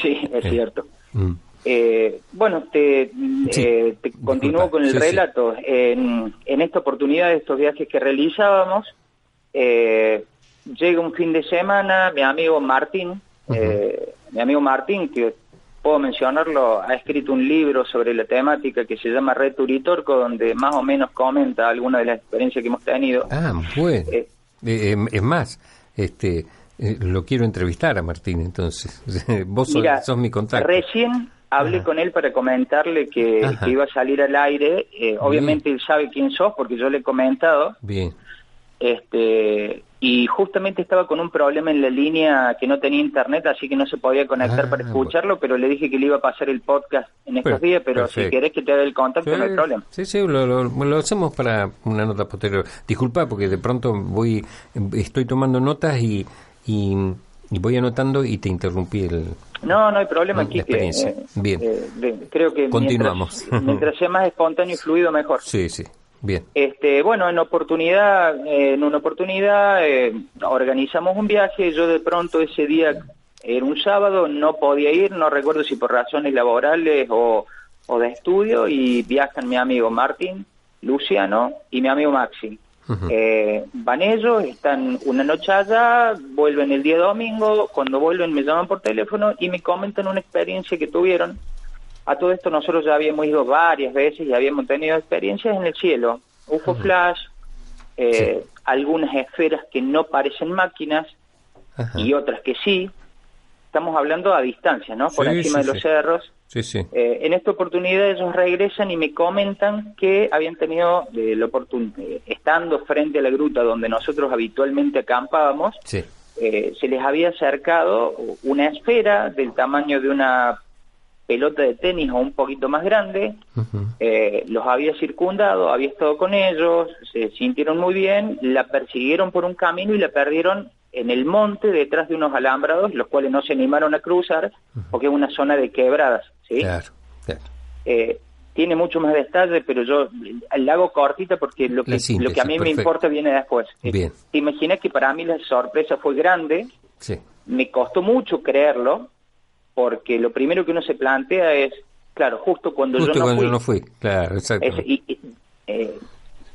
Sí, es eh, cierto. Mm. Eh, bueno, te, eh, continúo con el relato. En, esta oportunidad de estos viajes que realizábamos, eh, llega un fin de semana, mi amigo Martín, mi amigo Martín, que puedo mencionarlo, ha escrito un libro sobre la temática que se llama Red Turitorco, donde más o menos comenta alguna de las experiencias que hemos tenido. Ah, bueno. es más, este, lo quiero entrevistar a Martín, entonces. [LAUGHS] Vos sos, mi contacto. Recién hablé con él para comentarle que, iba a salir al aire. Eh, obviamente él sabe quién sos porque yo le he comentado. Bien. Este, y justamente estaba con un problema en la línea que no tenía internet, así que no se podía conectar para ah, escucharlo, pero le dije que le iba a pasar el podcast en estos días, pero si querés que te haga el contacto, no hay problema. Sí, sí, lo, lo, hacemos para una nota posterior. Disculpa, porque de pronto voy, estoy tomando notas y, y, y voy anotando y te interrumpí el, no, no hay problema, aquí. Eh, Bien. Eh, creo que Continuamos. Mientras, sea más espontáneo y fluido, mejor. Sí, sí. Bien. Este, bueno, en oportunidad, en una oportunidad eh, organizamos un viaje. Yo de pronto ese día era un sábado, no podía ir, no recuerdo si por razones laborales o, o de estudio, y viajan mi amigo Martín, Luciano y mi amigo Maxi eh, van ellos, están una noche allá, vuelven el día domingo, cuando vuelven me llaman por teléfono y me comentan una experiencia que tuvieron. A todo esto nosotros ya habíamos ido varias veces y habíamos tenido experiencias en el cielo, UFO Flash, eh, algunas esferas que no parecen máquinas y otras que sí. Estamos hablando a distancia, ¿no? Por encima de los cerros. Sí, sí. Eh, en esta oportunidad ellos regresan y me comentan que habían tenido eh, la oportunidad, estando frente a la gruta donde nosotros habitualmente acampábamos, Sí. eh, se les había acercado una esfera del tamaño de una pelota de tenis o un poquito más grande, eh, los había circundado, había estado con ellos, se sintieron muy bien, la persiguieron por un camino y la perdieron en el monte detrás de unos alambrados, los cuales no se animaron a cruzar porque es una zona de quebradas, ¿sí? Claro, claro. Eh, tiene mucho más detalle, pero yo la hago cortita porque lo que, síntesis, lo que a mí me importa viene después. Bien. Te imaginas que para mí la sorpresa fue grande, Sí. me costó mucho creerlo, porque lo primero que uno se plantea es, claro, justo cuando Justo yo no cuando fui, yo no fui, claro, exacto. es- y- y, eh,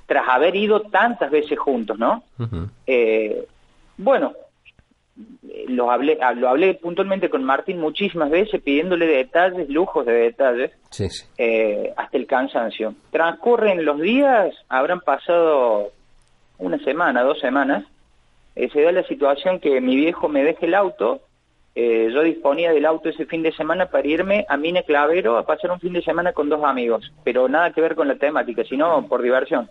tras haber ido tantas veces juntos, ¿no? Eh, bueno, lo hablé, ah, lo hablé puntualmente con Martín muchísimas veces, pidiéndole detalles, lujos de detalles, Sí, sí. eh, hasta el cansancio. Transcurren los días, habrán pasado una semana, dos semanas, eh, se da la situación que mi viejo me deje el auto, eh, yo disponía del auto ese fin de semana para irme a Mina Clavero a pasar un fin de semana con dos amigos, pero nada que ver con la temática, sino por diversión.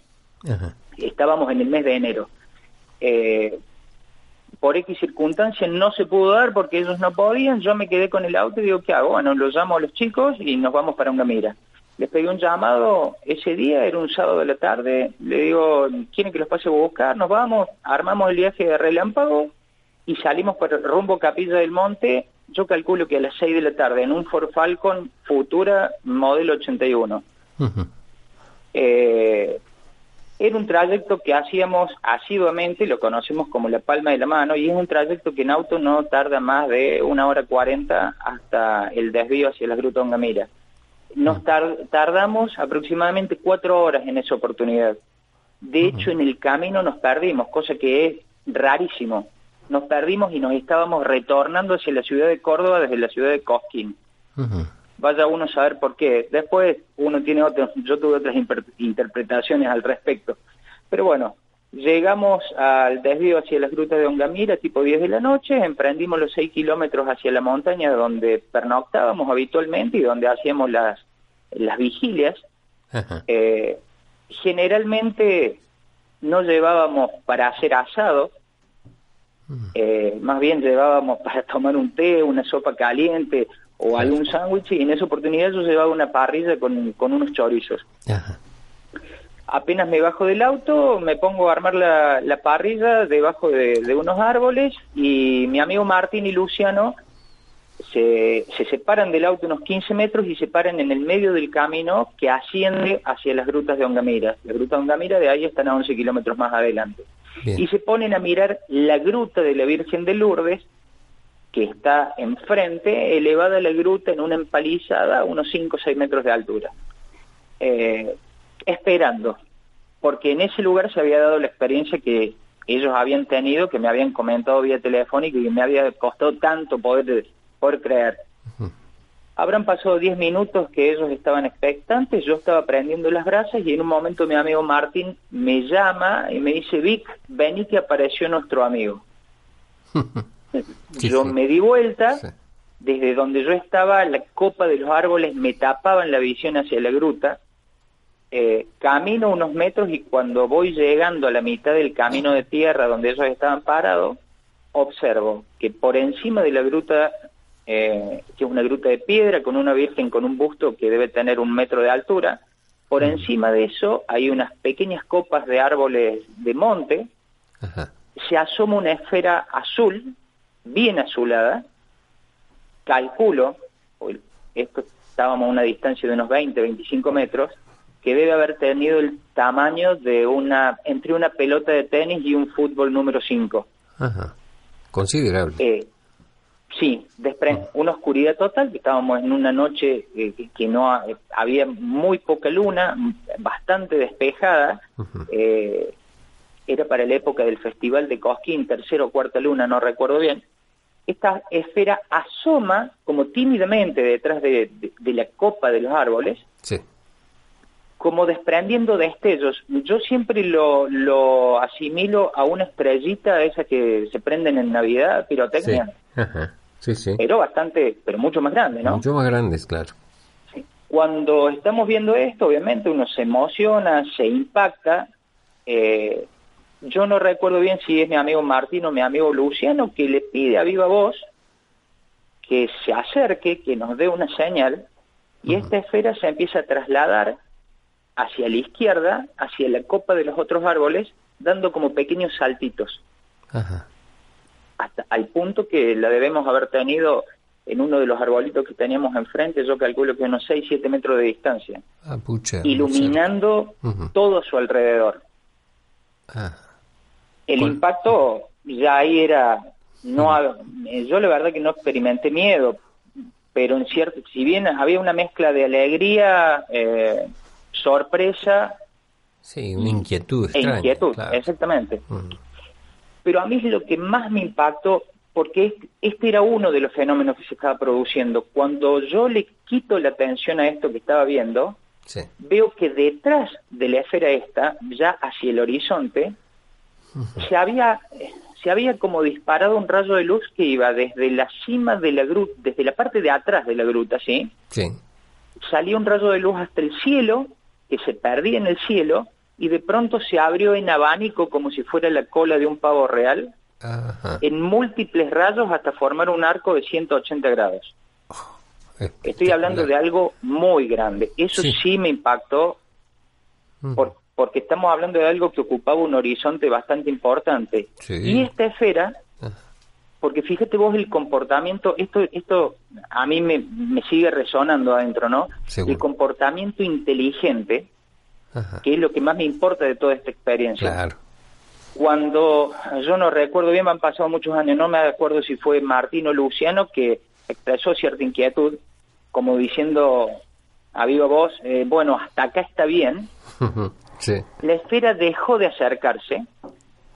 Ajá. Estábamos en el mes de enero. Eh, por X circunstancias no se pudo dar porque ellos no podían, yo me quedé con el auto y digo, ¿qué hago? Bueno, los llamo a los chicos y nos vamos para Ungamira. Les pedí un llamado ese día, era un sábado de la tarde, le digo, ¿quieren que los pase a buscar? Nos vamos, armamos el viaje de relámpago y salimos para rumbo Capilla del Monte, yo calculo que a las 6 de la tarde, en un Ford Falcon Futura modelo 81. Ujú. Eh, era un trayecto que hacíamos asiduamente, lo conocemos como la palma de la mano, y es un trayecto que en auto no tarda más de una hora cuarenta hasta el desvío hacia la Gruta Ongamira. Nos tar- tardamos aproximadamente cuatro horas en esa oportunidad. De hecho, en el camino nos perdimos, cosa que es rarísimo. Nos perdimos y nos estábamos retornando hacia la ciudad de Córdoba desde la ciudad de Cosquín vaya uno a saber por qué. Después uno tiene otras, yo tuve otras interpretaciones al respecto. Pero bueno, llegamos al desvío hacia las grutas de Ongamira, tipo 10 de la noche, emprendimos los 6 kilómetros hacia la montaña donde pernoctábamos habitualmente y donde hacíamos las, las vigilias. Eh, generalmente no llevábamos para hacer asado, eh, más bien llevábamos para tomar un té, una sopa caliente o algún sándwich y en esa oportunidad yo llevaba una parrilla con, con unos chorizos. Ajá. Apenas me bajo del auto, me pongo a armar la, la parrilla debajo de, de unos árboles y mi amigo Martín y Luciano se, se separan del auto unos 15 metros y se paran en el medio del camino que asciende hacia las grutas de Ongamira. La gruta de Ongamira de ahí están a 11 kilómetros más adelante. Bien. Y se ponen a mirar la gruta de la Virgen de Lourdes, que está enfrente, elevada la gruta en una empalizada a unos 5 o 6 metros de altura. Eh, esperando, porque en ese lugar se había dado la experiencia que ellos habían tenido, que me habían comentado vía telefónica y que me había costado tanto poder, poder creer. Habrán pasado 10 minutos que ellos estaban expectantes, yo estaba prendiendo las brasas y en un momento mi amigo Martín me llama y me dice, Vic, vení que apareció nuestro amigo. [LAUGHS] Yo me di vuelta, Sí. desde donde yo estaba, la copa de los árboles me tapaban la visión hacia la gruta. Eh, camino unos metros y cuando voy llegando a la mitad del camino de tierra donde ellos estaban parados, observo que por encima de la gruta, eh, que es una gruta de piedra con una virgen con un busto que debe tener un metro de altura, por encima de eso hay unas pequeñas copas de árboles de monte, Ajá. se asoma una esfera azul, bien azulada, calculo, esto estábamos a una distancia de unos 20, 25 metros, que debe haber tenido el tamaño de una, entre una pelota de tenis y un fútbol número 5. Ajá. Considerable. Eh, sí, despre- una oscuridad total, que estábamos en una noche eh, que- no ha- eh, había muy poca luna, bastante despejada, eh, era para la época del Festival de Cosquín, tercera o cuarta luna, no recuerdo bien. Esta esfera asoma como tímidamente detrás de, de- de la copa de los árboles, Sí. como desprendiendo destellos. Yo siempre lo, lo asimilo a una estrellita esa que se prenden en Navidad, pirotecnia. Sí. Ajá. Sí, sí. Pero bastante, pero mucho más grande, ¿no? Mucho más grandes, claro. Sí. Cuando estamos viendo esto, obviamente uno se emociona, se impacta. Eh, yo no recuerdo bien si es mi amigo Martín o mi amigo Luciano que le pide a viva voz que se acerque, que nos dé una señal, y esta esfera se empieza a trasladar hacia la izquierda, hacia la copa de los otros árboles, dando como pequeños saltitos. Ajá. Hasta al punto que la debemos haber tenido en uno de los arbolitos que teníamos enfrente, yo calculo que unos 6, 7 metros de distancia, Ah, pucha. iluminando todo a su alrededor. Ah, El ¿Cuál? impacto ya ahí era, no, eh, yo la verdad que no experimenté miedo, pero en cierto, si bien había una mezcla de alegría, eh, sorpresa sí, una inquietud e extraña. inquietud, claro. exactamente. Pero a mí es lo que más me impactó, porque este- era uno de los fenómenos que se estaba produciendo. Cuando yo le quito la atención a esto que estaba viendo, Sí. veo que detrás de la esfera esta, ya hacia el horizonte, se había se había como disparado un rayo de luz que iba desde la cima de la gruta, desde la parte de atrás de la gruta, ¿sí? Sí. Salía un rayo de luz hasta el cielo, que se perdía en el cielo, y de pronto se abrió en abanico como si fuera la cola de un pavo real, Ajá. en múltiples rayos hasta formar un arco de 180 grados. Estoy hablando de algo muy grande. Eso Sí. sí, me impactó por- porque estamos hablando de algo que ocupaba un horizonte bastante importante. Sí. Y esta esfera, Ah. porque fíjate vos el comportamiento, esto esto a mí me, me sigue resonando adentro, ¿no? Seguro. El comportamiento inteligente, Ajá. que es lo que más me importa de toda esta experiencia. Claro. Cuando, yo no recuerdo bien, me han pasado muchos años, no me acuerdo si fue Martín o Luciano que expresó cierta inquietud, como diciendo a viva voz, eh, bueno, hasta acá está bien. Sí. la esfera dejó de acercarse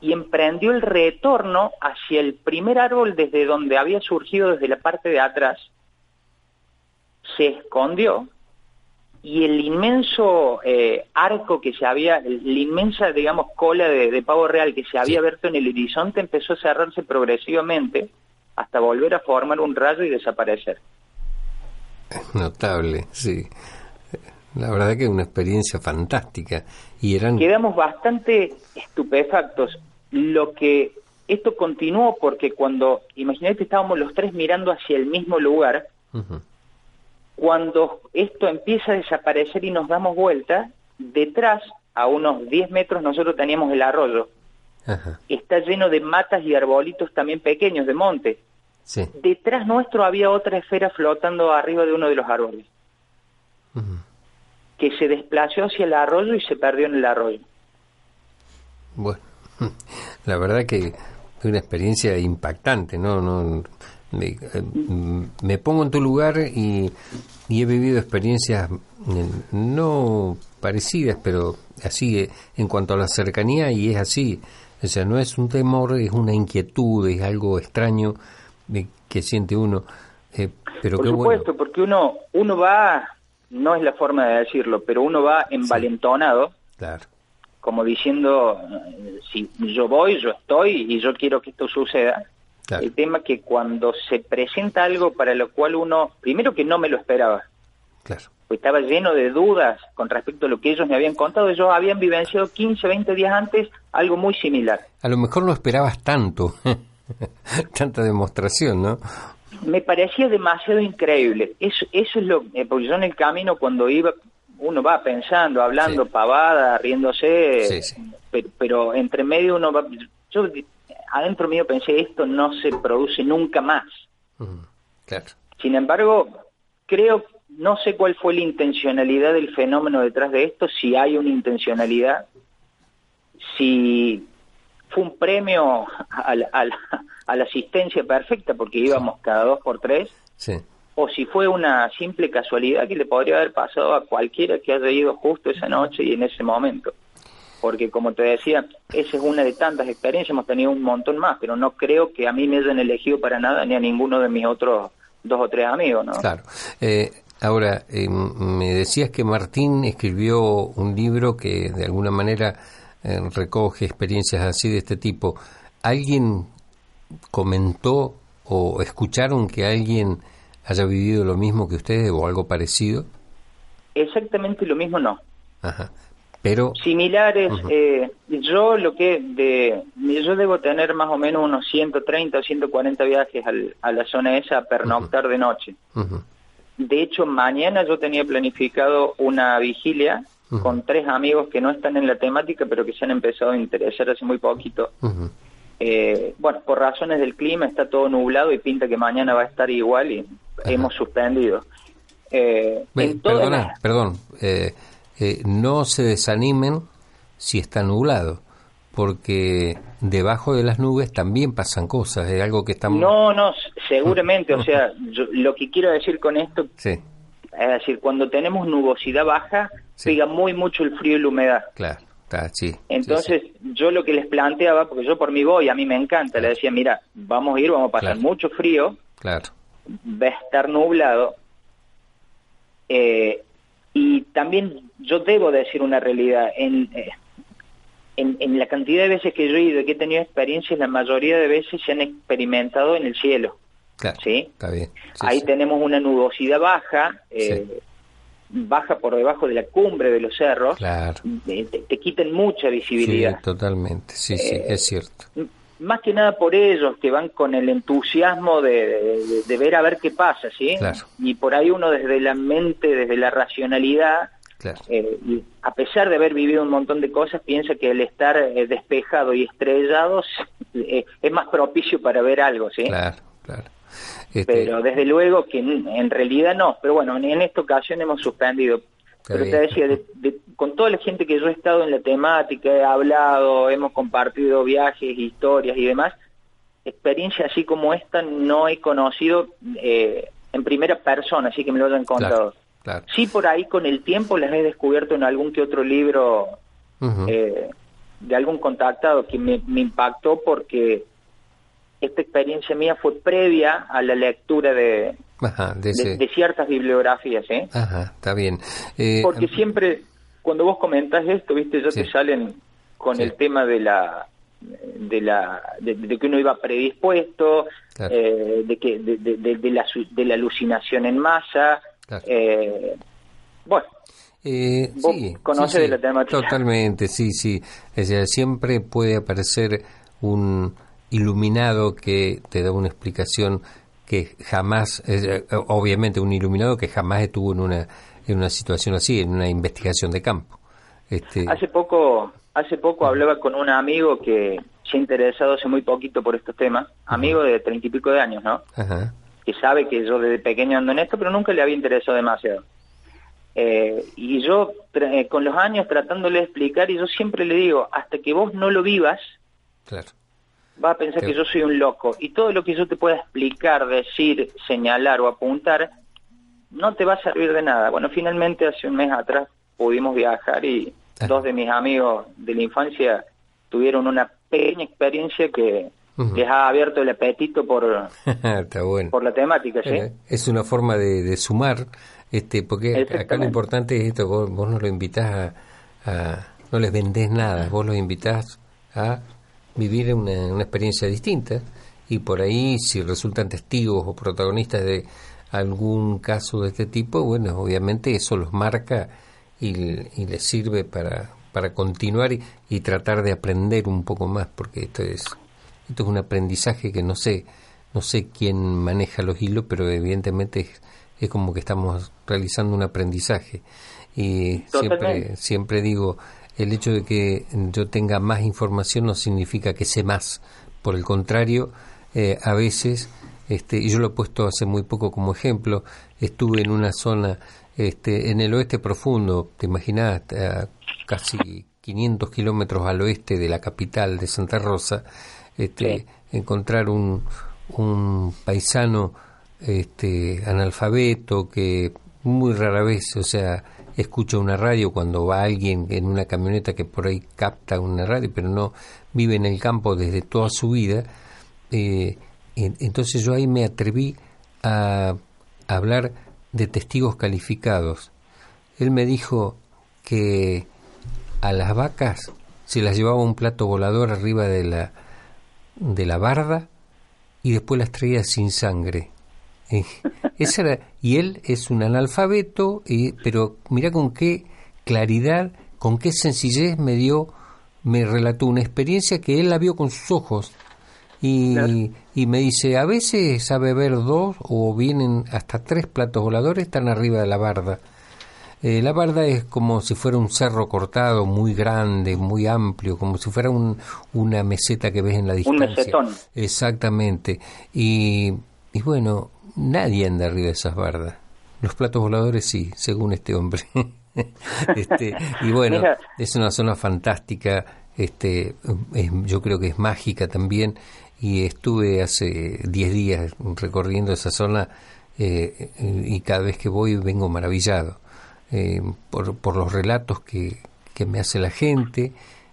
y emprendió el retorno hacia el primer árbol desde donde había surgido desde la parte de atrás, se escondió y el inmenso eh, arco que se había, la inmensa, digamos, cola de, de pavo real que se había Sí. abierto en el horizonte empezó a cerrarse progresivamente hasta volver a formar un rayo y desaparecer. Notable, sí. La verdad que es una experiencia fantástica. Y eran... quedamos bastante estupefactos. Lo que esto continuó porque cuando, imagínate estábamos los tres mirando hacia el mismo lugar. Cuando esto empieza a desaparecer y nos damos vuelta, detrás, a unos 10 metros, nosotros teníamos el arroyo. Ajá. Está lleno de matas y arbolitos también pequeños de monte. Sí. Detrás nuestro había otra esfera flotando arriba de uno de los árboles, que se desplazó hacia el arroyo y se perdió en el arroyo. Bueno, [LAUGHS] la verdad que es una experiencia impactante, ¿no? no me, me pongo en tu lugar y, y he vivido experiencias eh, no parecidas, pero así eh, en cuanto a la cercanía y es así. O sea, no es un temor, es una inquietud, es algo extraño eh, que siente uno. eh, pero Por qué supuesto, bueno. porque uno, uno va, no es la forma de decirlo, pero uno va envalentonado, Claro, como diciendo, si yo voy, yo estoy y yo quiero que esto suceda. Claro. El tema que cuando se presenta algo para lo cual uno, primero que no me lo esperaba, claro. pues estaba lleno de dudas con respecto a lo que ellos me habían contado, ellos habían vivenciado 15, 20 días antes algo muy similar. A lo mejor no esperabas tanto, [LAUGHS] tanta demostración, ¿no? me parecía demasiado increíble. Eso, eso es lo, eh, porque yo en el camino cuando iba, uno va pensando, hablando Sí. pavada, riéndose, Sí, sí. Pero, pero entre medio uno va, yo adentro mío pensé esto no se produce nunca más. Claro. Sin embargo, creo, no sé cuál fue la intencionalidad del fenómeno detrás de esto, si hay una intencionalidad, si fue un premio a la, a la- a la asistencia perfecta porque íbamos cada dos por tres, Sí. o si fue una simple casualidad que le podría haber pasado a cualquiera que haya ido justo esa noche y en ese momento. Porque como te decía, esa es una de tantas experiencias, hemos tenido un montón más, pero no creo que a mí me hayan elegido para nada ni a ninguno de mis otros dos o tres amigos, ¿no? Claro. Eh, Ahora, eh, me decías que Martín escribió un libro que de alguna manera eh, recoge experiencias así de este tipo. ¿Alguien comentó o escucharon que alguien haya vivido lo mismo que ustedes o algo parecido? Exactamente lo mismo no. Ajá. Pero similares, eh, yo lo que de yo debo tener más o menos unos 130 o 140 viajes al, a la zona esa a pernoctar de noche. De hecho, mañana yo tenía planificado una vigilia con tres amigos que no están en la temática, pero que se han empezado a interesar hace muy poquito. Eh, bueno, por razones del clima está todo nublado y pinta que mañana va a estar igual y hemos suspendido. Eh, perdona, perdón, eh, no se desanimen si está nublado, porque debajo de las nubes también pasan cosas, es algo que estamos... No, no, seguramente, o sea, lo que quiero decir con esto, es decir, cuando tenemos nubosidad baja, pega muy mucho el frío y la humedad. Claro. sí, Entonces, yo lo que les planteaba, porque yo por mí voy, a mí me encanta, le decía, mira, vamos a ir, vamos a pasar mucho frío, claro. va a estar nublado, eh, y también yo debo decir una realidad, en, eh, en, la cantidad de veces que yo he ido, que he tenido experiencias, la mayoría de veces se han experimentado en el cielo. Claro, ¿sí? Está bien. Ahí tenemos una nubosidad baja, eh, baja por debajo de la cumbre de los cerros, claro. te, te, quitan mucha visibilidad. Sí, totalmente, sí, sí, eh, es cierto. Más que nada por ellos que van con el entusiasmo de, de, ver a ver qué pasa, ¿sí? Y por ahí uno desde la mente, desde la racionalidad, eh, y a pesar de haber vivido un montón de cosas, piensa que el estar eh, despejado y estrellado es más propicio para ver algo, ¿sí? Claro, claro. Este, pero desde luego que en, realidad no. Pero bueno, en, esta ocasión hemos suspendido. Pero te decía, con toda la gente que yo he estado en la temática, he hablado, hemos compartido viajes, historias y demás, experiencias así como esta no he conocido eh, en primera persona, así que me lo hayan contado. Sí, por ahí con el tiempo las he descubierto en algún que otro libro eh, de algún contactado que me impactó porque esta experiencia mía fue previa a la lectura de, de, ciertas bibliografías. ¿eh? Ajá, está bien. Eh, Porque siempre, cuando vos comentas esto, viste, ya te salen con el tema de la de la de, que uno iba predispuesto eh, de que de, la de la alucinación en masa eh, bueno eh, ¿Vos sí, conoces de la temática. totalmente sí sí. Es decir, siempre puede aparecer un iluminado que te da una explicación que jamás, eh, obviamente un iluminado que jamás estuvo en una, en una situación así, en una investigación de campo. Este... Hace poco, hace poco hablaba con un amigo que se ha interesado hace muy poquito por estos temas, amigo de treinta y pico de años, ¿no? Que sabe que yo desde pequeño ando en esto, pero nunca le había interesado demasiado. Eh, y yo, eh, con los años, tratándole de explicar, y yo siempre le digo, hasta que vos no lo vivas, claro va a pensar que yo soy un loco. Y todo lo que yo te pueda explicar, decir, señalar o apuntar, no te va a servir de nada. Bueno, finalmente hace un mes atrás pudimos viajar y ah. dos de mis amigos de la infancia tuvieron una pequeña experiencia que les ha abierto el apetito por, [LAUGHS] por la temática. ¿sí? es una forma de, sumar, este porque acá lo importante es esto, vos, no lo invitás a, no les vendés nada, vos los invitás a vivir una, una experiencia distinta y por ahí si resultan testigos o protagonistas de algún caso de este tipo, bueno, obviamente eso los marca y, les sirve para, para continuar y, tratar de aprender un poco más, porque esto es esto es un aprendizaje que no sé no sé quién maneja los hilos, pero evidentemente es, es como que estamos realizando un aprendizaje y siempre siempre digo el hecho de que yo tenga más información no significa que sé más. Por el contrario, eh, a veces, este, y yo lo he puesto hace muy poco como ejemplo, estuve en una zona este, en el oeste profundo, te imaginas, casi 500 kilómetros al oeste de la capital de Santa Rosa, este, encontrar un, un paisano este, analfabeto que muy rara vez, o sea, escucha una radio cuando va alguien en una camioneta que por ahí capta una radio, pero no vive en el campo desde toda su vida. Eh, entonces yo ahí me atreví a, hablar de testigos calificados. Él me dijo que a las vacas se las llevaba un plato volador arriba de la, de la barda y después las traía sin sangre. Eh, y él es un analfabeto, y, pero mira con qué claridad, con qué sencillez me dio, me relató una experiencia que él la vio con sus ojos. Y, y me dice, a veces sabe ver dos o vienen hasta tres platos voladores, están arriba de la barda. Eh, la barda es como si fuera un cerro cortado, muy grande, muy amplio, como si fuera un, una meseta que ves en la distancia. Un mesetón. Exactamente. Y, y bueno, nadie anda arriba de esas bardas. Los platos voladores sí, según este hombre. [LAUGHS] este, y bueno, es una zona fantástica, este, yo creo que es mágica también, y estuve hace 10 días recorriendo esa zona eh, y cada vez que voy vengo maravillado eh, por, por, los relatos que, que, me hace la gente,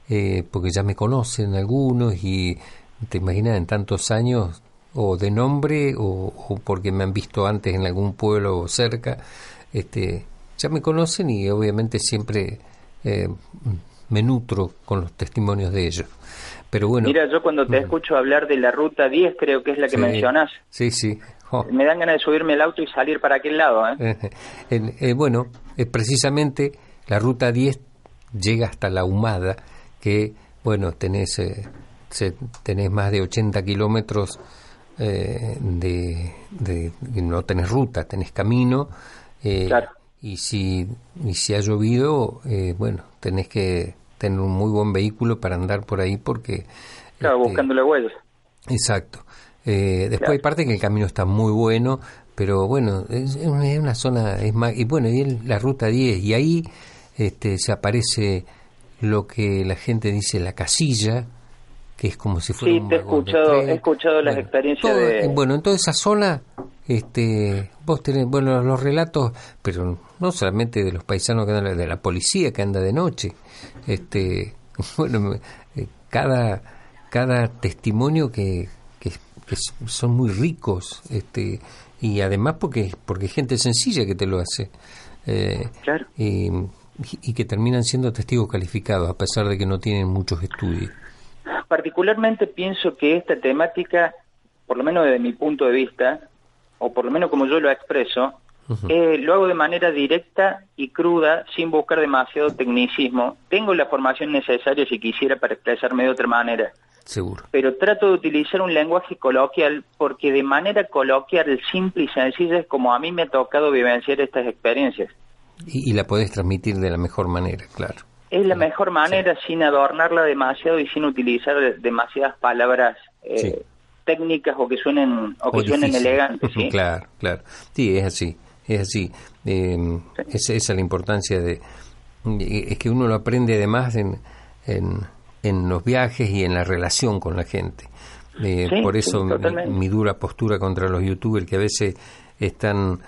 eh, porque ya me conocen algunos y te imaginas en tantos años o de nombre o, porque me han visto antes en algún pueblo cerca, este, ya me conocen y obviamente siempre eh, me nutro con los testimonios de ellos. Pero bueno. Mira, yo cuando te mm. escucho hablar de la ruta 10, creo que es la que mencionas. Sí, sí. Oh. Me dan ganas de subirme el auto y salir para aquel lado. ¿eh? [LAUGHS] eh bueno, precisamente la ruta 10 llega hasta la Humada, que, bueno, tenés, eh, tenés más de 80 kilómetros eh, de, de, No tenés ruta, tenés camino. claro. Y si, y si ha llovido, bueno, tenés que tener un muy buen vehículo para andar por ahí porque... Claro, este, buscándole huellas. Exacto. Eh, después hay parte que el camino está muy bueno, pero bueno, es, una zona, es más, y bueno, y la ruta 10, y ahí este, se aparece lo que la gente dice la casilla, que es como si fuera sí, te he escuchado, he escuchado las experiencias de... Bueno, en toda esa zona, este, vos tenés, bueno, los relatos, pero no solamente de los paisanos que andan, de la policía que anda de noche, este, [LAUGHS] bueno, eh, cada, cada testimonio que, que son muy ricos este y además porque porque hay gente sencilla que te lo hace eh, claro. y, que terminan siendo testigos calificados a pesar de que no tienen muchos estudios. Particularmente pienso que esta temática por lo menos desde mi punto de vista o por lo menos como yo lo expreso eh, lo hago de manera directa y cruda sin buscar demasiado tecnicismo. Tengo la formación necesaria si quisiera para expresarme de otra manera Seguro. Pero trato de utilizar un lenguaje coloquial porque de manera coloquial, simple y sencilla es como a mí me ha tocado vivenciar estas experiencias. Y, la puedes transmitir de la mejor manera, claro. Es la mejor manera sin adornarla demasiado y sin utilizar demasiadas palabras eh, técnicas o que suenen o, que suenen elegantes. ¿sí? [LAUGHS] claro, claro. Sí, es así, es así. Eh, esa, es la importancia de... Es que uno lo aprende además en, en en los viajes y en la relación con la gente. Eh, por eso mi, dura postura contra los youtubers que a veces están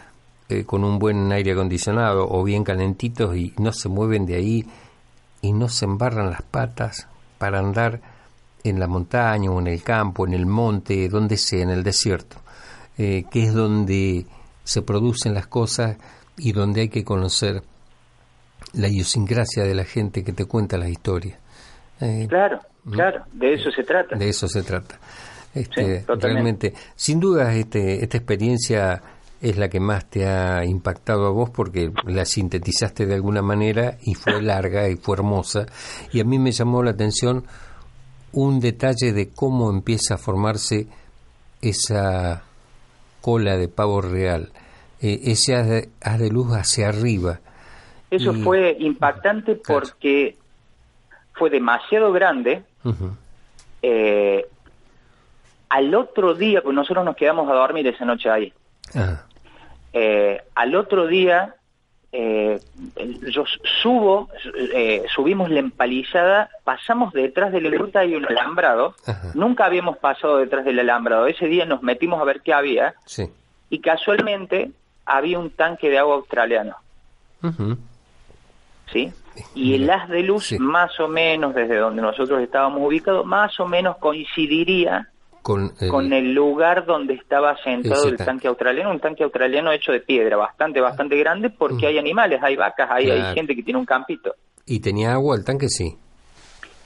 eh, con un buen aire acondicionado o bien calentitos y no se mueven de ahí y no se embarran las patas para andar en la montaña o en el campo, en el monte, donde sea, en el desierto, eh, que es donde se producen las cosas y donde hay que conocer la idiosincrasia de la gente que te cuenta las historias. Eh, claro, claro, de eso se trata. De eso se trata. Este, realmente, sin duda, este, esta experiencia es la que más te ha impactado a vos porque la sintetizaste de alguna manera y fue [LAUGHS] larga y fue hermosa. Y a mí me llamó la atención un detalle de cómo empieza a formarse esa cola de pavo real, eh, ese haz de, luz hacia arriba. Eso fue impactante porque fue demasiado grande. Eh, al otro día, pues nosotros nos quedamos a dormir esa noche ahí. Eh, al otro día, eh, yo subo, subimos la empalizada, pasamos detrás de la ruta y un alambrado. Nunca habíamos pasado detrás del alambrado. Ese día nos metimos a ver qué había. Y casualmente había un tanque de agua australiano. ¿Sí? Y el haz de luz más o menos desde donde nosotros estábamos ubicados más o menos coincidiría con el, lugar donde estaba sentado el tanque. australiano, un tanque australiano hecho de piedra, bastante, bastante grande, porque hay animales, hay vacas, hay, hay gente que tiene un campito. ¿Y tenía agua el tanque? Sí.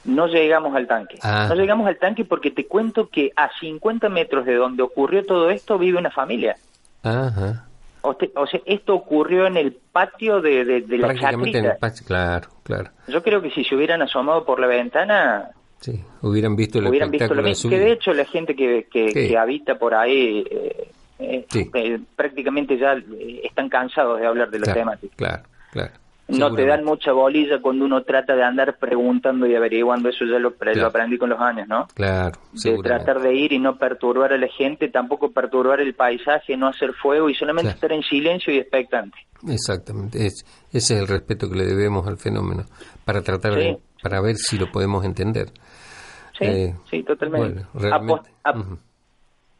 No llegamos al tanque. Ah. No llegamos al tanque porque te cuento que a 50 metros de donde ocurrió todo esto vive una familia. Ajá. O, sea, esto ocurrió en el patio de, de, la Prácticamente en el patio, claro, claro. Yo creo que si se hubieran asomado por la ventana... Sí, hubieran visto el hubieran visto lo mismo. Que de hecho la gente que, que, habita por ahí eh, eh, eh, prácticamente ya están cansados de hablar de los temas. Claro, claro no te dan mucha bolilla cuando uno trata de andar preguntando y averiguando, eso ya lo, aprendí con los años, ¿no? Claro. De tratar de ir y no perturbar a la gente, tampoco perturbar el paisaje, no hacer fuego y solamente estar en silencio y expectante. Exactamente, es, ese es el respeto que le debemos al fenómeno, para tratar de, para ver si lo podemos entender. Sí, eh, sí, totalmente.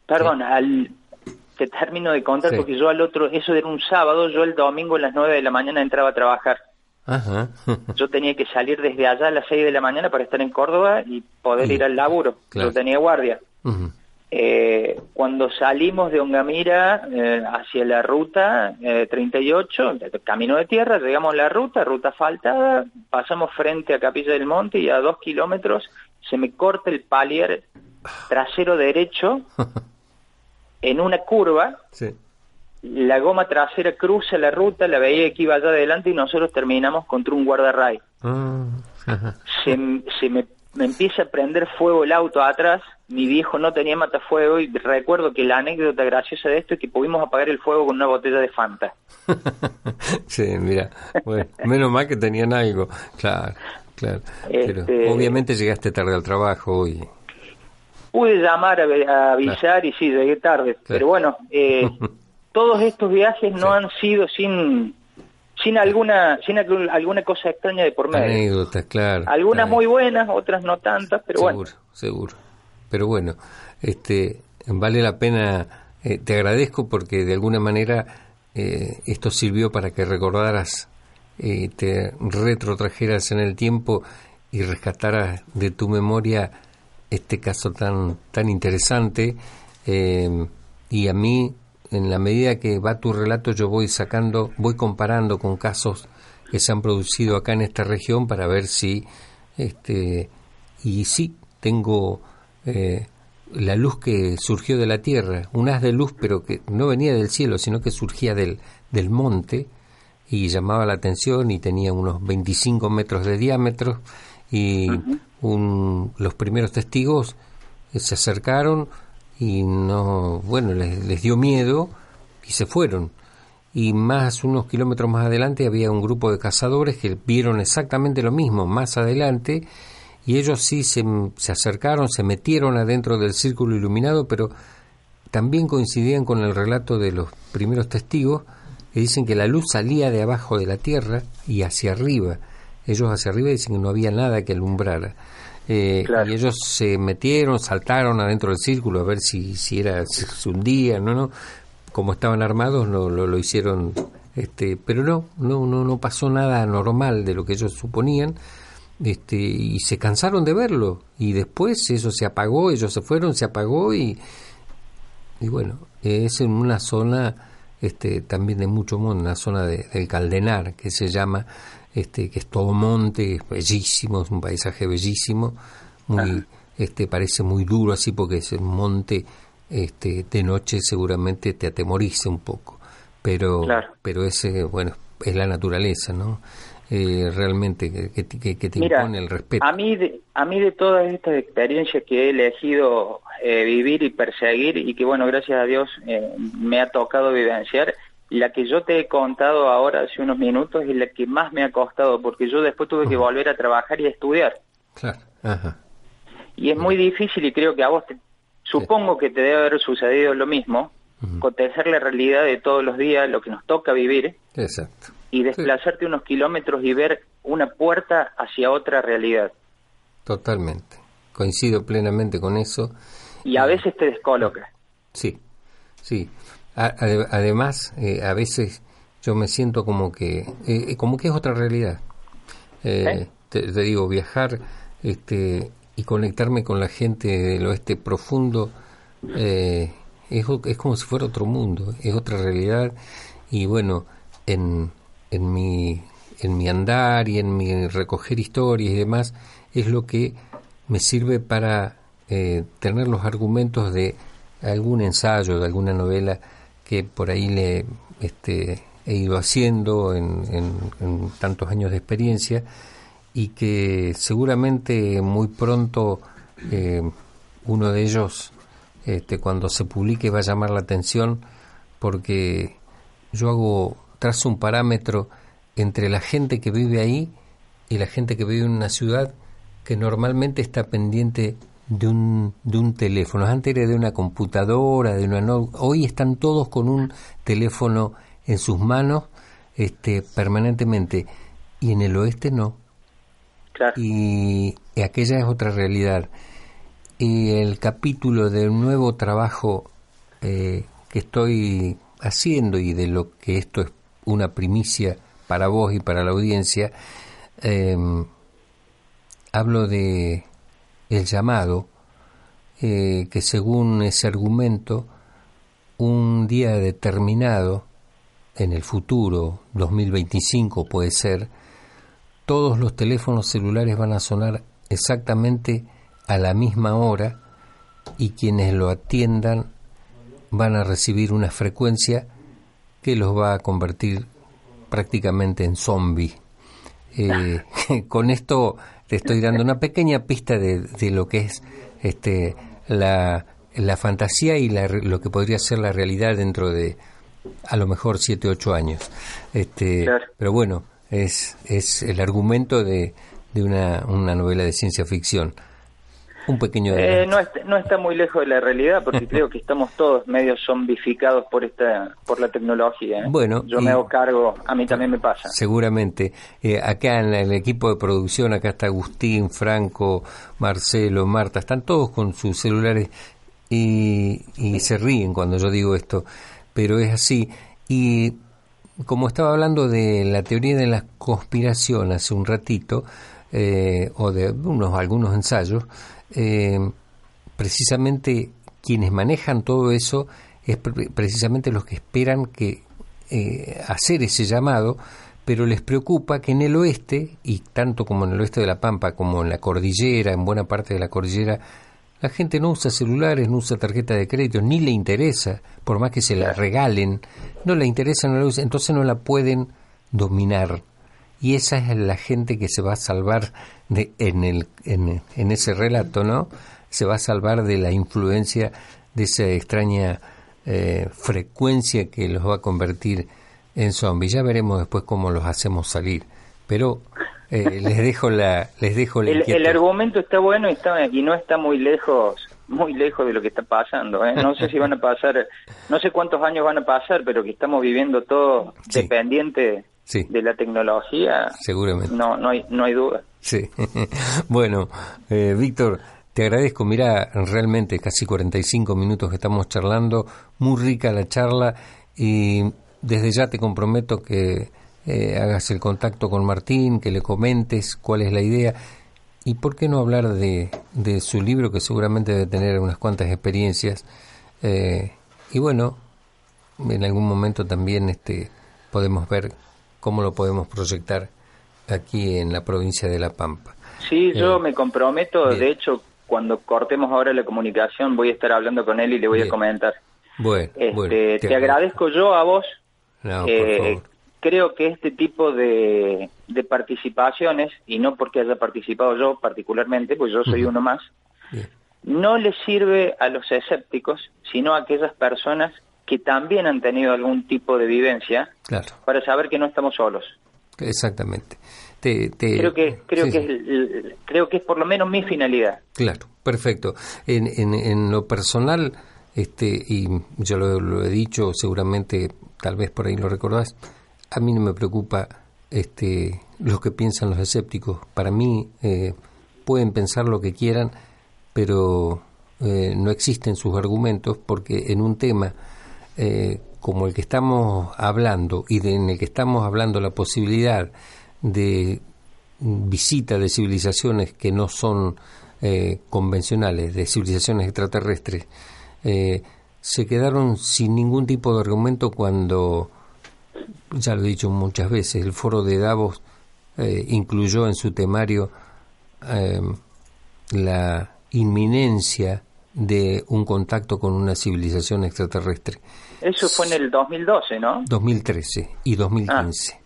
Perdón, al te termino de contar porque yo al otro, eso era un sábado, yo el domingo a las 9 de la mañana entraba a trabajar. Ajá. [LAUGHS] yo tenía que salir desde allá a las 6 de la mañana para estar en Córdoba y poder ir al laburo. Yo tenía guardia. eh, cuando salimos de Ongamira eh, hacia la ruta eh, 38, camino de tierra, llegamos a la ruta, ruta faltada, pasamos frente a Capilla del Monte y a dos kilómetros se me corta el palier trasero derecho [LAUGHS] en una curva, la goma trasera cruza la ruta, la veía que iba allá adelante y nosotros terminamos contra un guardarray. Ah, se, me, empieza a prender fuego el auto atrás, mi viejo no tenía matafuego y recuerdo que la anécdota graciosa de esto es que pudimos apagar el fuego con una botella de Fanta. [LAUGHS] sí, mira, menos mal que tenían algo, claro, claro. Pero este, obviamente llegaste tarde al trabajo y pude llamar a, avisar y sí, llegué tarde. Pero bueno, eh, [LAUGHS] todos estos viajes no han sido sin sin alguna sin alguna cosa extraña de por medio. Anécdotas, claro. Algunas muy buenas, otras no tantas, pero seguro, bueno. Seguro, Pero bueno, este vale la pena, eh, te agradezco porque de alguna manera eh, esto sirvió para que recordaras, te retrotrajeras en el tiempo y rescataras de tu memoria este caso tan, tan interesante eh, y a mí, en la medida que va tu relato, yo voy sacando, voy comparando con casos que se han producido acá en esta región para ver si, este, y sí, tengo eh, la luz que surgió de la tierra, un haz de luz, pero que no venía del cielo, sino que surgía del, del monte y llamaba la atención y tenía unos 25 metros de diámetro y los primeros testigos se acercaron y no, bueno, les, dio miedo y se fueron. Y más unos kilómetros más adelante había un grupo de cazadores que vieron exactamente lo mismo más adelante y ellos sí se, se acercaron, se metieron adentro del círculo iluminado, pero también coincidían con el relato de los primeros testigos que dicen que la luz salía de abajo de la tierra y hacia arriba. Ellos hacia arriba dicen que no había nada que alumbrara. Eh, y ellos se metieron, saltaron adentro del círculo a ver si, si era si se hundía, no, no. Como estaban armados, no lo, lo hicieron, este, pero no, no, no, no pasó nada normal de lo que ellos suponían. Este, y se cansaron de verlo y después eso se apagó, ellos se fueron, se apagó y, y bueno, es en una zona este, también de mucho mundo, una zona de, del Caldenar que se llama, este, que es todo monte, es bellísimo, es un paisaje bellísimo, muy, este, parece muy duro así porque es un monte, este, de noche seguramente te atemoriza un poco, pero, pero ese, bueno, es la naturaleza, ¿no? Eh, realmente que, que, te impone el respeto. A mí, de, a mí de todas estas experiencias que he elegido eh, vivir y perseguir y que bueno, gracias a Dios eh, me ha tocado vivenciar, la que yo te he contado ahora hace unos minutos es la que más me ha costado, porque yo después tuve que volver a trabajar y a estudiar. Claro. Y es muy difícil y creo que a vos, te, supongo que te debe haber sucedido lo mismo, contestar la realidad de todos los días, lo que nos toca vivir. Exacto. Y desplazarte unos kilómetros y ver una puerta hacia otra realidad. Totalmente. Coincido plenamente con eso. Y a veces te descoloca. Sí, sí. Además, eh, a veces yo me siento como que, eh, eh, como que es otra realidad. Te, te, digo, viajar este, y conectarme con la gente del oeste profundo eh, es, es como si fuera otro mundo, es otra realidad y bueno, en, en, mi, en mi andar y en mi recoger historias y demás, es lo que me sirve para eh, tener los argumentos de algún ensayo, de alguna novela que por ahí le este, he ido haciendo en, en, tantos años de experiencia y que seguramente muy pronto eh, uno de ellos este, cuando se publique va a llamar la atención porque yo hago, trazo un parámetro entre la gente que vive ahí y la gente que vive en una ciudad que normalmente está pendiente de un, de un teléfono. Antes era de una computadora, de una hoy están todos con un teléfono en sus manos este, permanentemente. Y en el oeste no. Y, y aquella es otra realidad. Y el capítulo del nuevo trabajo eh, que estoy haciendo y de lo que esto es una primicia para vos y para la audiencia, em, hablo de el llamado, eh, que según ese argumento, un día determinado, en el futuro, 2025 puede ser, todos los teléfonos celulares van a sonar exactamente a la misma hora y quienes lo atiendan van a recibir una frecuencia que los va a convertir prácticamente en zombie. Eh, [LAUGHS] con esto te estoy dando una pequeña pista de, de lo que es este la, la fantasía y la, lo que podría ser la realidad dentro de a lo mejor siete ocho años. Este, Pero bueno, es, es el argumento de, de una, una novela de ciencia ficción. Un pequeño eh, no, está, no está muy lejos de la realidad porque [LAUGHS] creo que estamos todos medio zombificados por esta por la tecnología. ¿eh? Bueno, yo me hago cargo, a mí también me pasa. Seguramente. Eh, acá en el equipo de producción, acá está Agustín, Franco, Marcelo, Marta, están todos con sus celulares y, y se ríen cuando yo digo esto, pero es así. Y como estaba hablando de la teoría de la conspiración hace un ratito, o de unos algunos ensayos, eh, precisamente quienes manejan todo eso es precisamente los que esperan que eh, hacer ese llamado, pero les preocupa que en el oeste, y tanto como en el oeste de La Pampa como en la cordillera, en buena parte de la cordillera, la gente no usa celulares, no usa tarjeta de crédito, ni le interesa, por más que se la regalen, no le interesa, no la usa, entonces no la pueden dominar. Y esa es la gente que se va a salvar de, en, el, en, ese relato, ¿no? Se va a salvar de la influencia de esa extraña eh, frecuencia que los va a convertir en zombies. Ya veremos después cómo los hacemos salir. Pero eh, [LAUGHS] les dejo la les dejo el, el, argumento está bueno y, está, y no está muy lejos muy lejos de lo que está pasando. ¿eh? No sé si van a pasar, no sé cuántos años van a pasar, pero que estamos viviendo todo dependiente de la tecnología, seguramente. No, no hay, no hay duda. Sí. [LAUGHS] bueno, eh, Víctor, te agradezco. Mira, realmente casi 45 minutos que estamos charlando, muy rica la charla y desde ya te comprometo que eh, hagas el contacto con Martín, que le comentes cuál es la idea. ¿Y por qué no hablar de, de su libro, que seguramente debe tener unas cuantas experiencias? Eh, y bueno, en algún momento también este, podemos ver cómo lo podemos proyectar aquí en la provincia de La Pampa. Sí, yo eh, me comprometo, de hecho, cuando cortemos ahora la comunicación voy a estar hablando con él y le voy a comentar. Bueno, este, te, agradezco yo a vos. Eh, creo que este tipo de, participaciones, y no porque haya participado yo particularmente, pues yo soy uno más, no le sirve a los escépticos, sino a aquellas personas que también han tenido algún tipo de vivencia para saber que no estamos solos. Exactamente. creo que creo que Es, creo que es por lo menos mi finalidad. Claro, perfecto. En, en, lo personal, este y yo lo, he dicho, seguramente, tal vez por ahí lo recordás. A mí no me preocupa este lo que piensan los escépticos. Para mí eh, pueden pensar lo que quieran, pero eh, no existen sus argumentos porque en un tema eh, como el que estamos hablando y en el que estamos hablando la posibilidad de visita de civilizaciones que no son eh, convencionales, de civilizaciones extraterrestres, eh, se quedaron sin ningún tipo de argumento cuando, ya lo he dicho muchas veces, el foro de Davos eh, incluyó en su temario em, la inminencia de un contacto con una civilización extraterrestre. Eso fue en el 2012, ¿no? 2013 y 2015.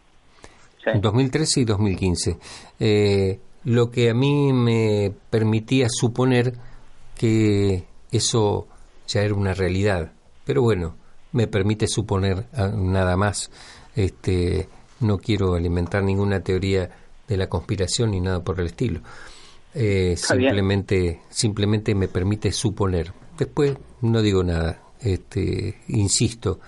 Ah, 2013 y 2015. Eh, lo que a mí me permitía suponer que eso ya era una realidad. Pero bueno, me permite suponer ah, nada más. Este, no quiero alimentar ninguna teoría de la conspiración ni nada por el estilo. Eh, simplemente, simplemente me permite suponer. Después no digo nada. Este, insisto,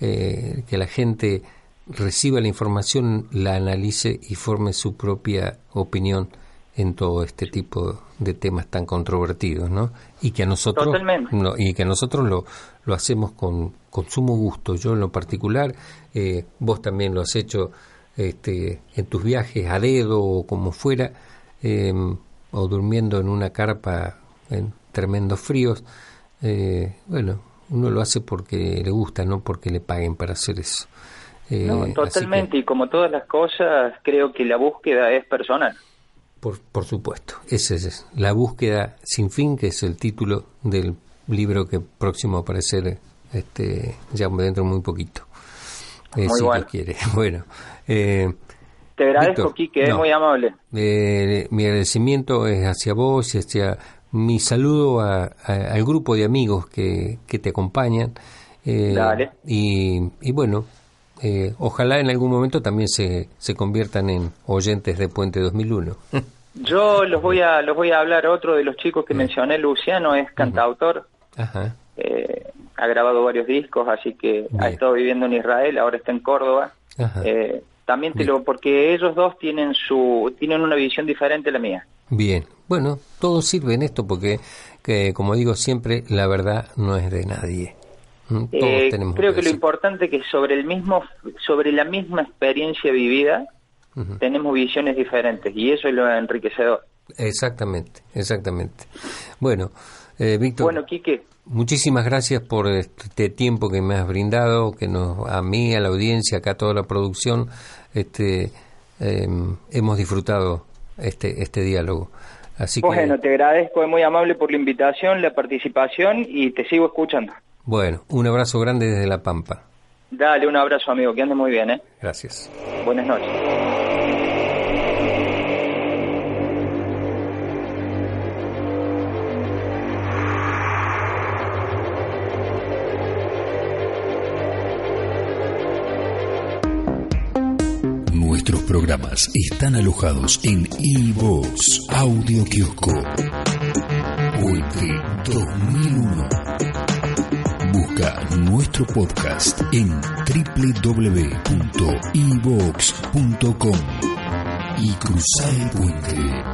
eh, que la gente reciba la información, la analice y forme su propia opinión en todo este tipo de temas tan controvertidos, ¿no? Y que a nosotros y que a nosotros lo, lo hacemos con, con sumo gusto. Yo en lo particular, eh, vos también lo has hecho este, en tus viajes a dedo o como fuera, em, o durmiendo en una carpa en tremendos fríos. Eh, bueno, uno lo hace porque le gusta, no porque le paguen para hacer eso. Eh, totalmente, y como todas las cosas, creo que la búsqueda es personal. Por, por supuesto, esa es la búsqueda sin fin, que es el título del libro que próximo a aparecer este, ya dentro de muy poquito. Eh, muy si quiere. [LAUGHS] Bueno, eh, te agradezco, Quique, es muy amable. Eh, mi agradecimiento es hacia vos y hacia mi saludo al grupo de amigos que, que te acompañan. Dale. Y, y bueno, ojalá en algún momento también se, se conviertan en oyentes de Puente 2001. [LAUGHS] Yo los voy a los voy a hablar otro de los chicos que mencioné, Luciano es cantautor. Eh, ha grabado varios discos, así que ha estado viviendo en Israel, ahora está en Córdoba. Eh, también te lo porque ellos dos tienen su tienen una visión diferente a la mía. Bien, bueno, todo sirve en esto porque que, como digo siempre, la verdad no es de nadie. Mm, eh, creo que, lo importante es que sobre el mismo sobre la misma experiencia vivida tenemos visiones diferentes y eso es lo enriquecedor. Exactamente, exactamente. Bueno, eh, Víctor. Bueno, Quique. Muchísimas gracias por este tiempo que me has brindado, que nos, a mí, a la audiencia, acá a toda la producción, este, em, hemos disfrutado este, este diálogo. Así bueno, te agradezco, es muy amable por la invitación, la participación y te sigo escuchando. Bueno, un abrazo grande desde La Pampa. Dale, un abrazo amigo, que ande muy bien, ¿eh? Gracias. Buenas noches. Nuestros programas están alojados en iVoox Audio Kiosco. Puente 2001. Busca nuestro podcast en www.ivox.com y cruza el puente.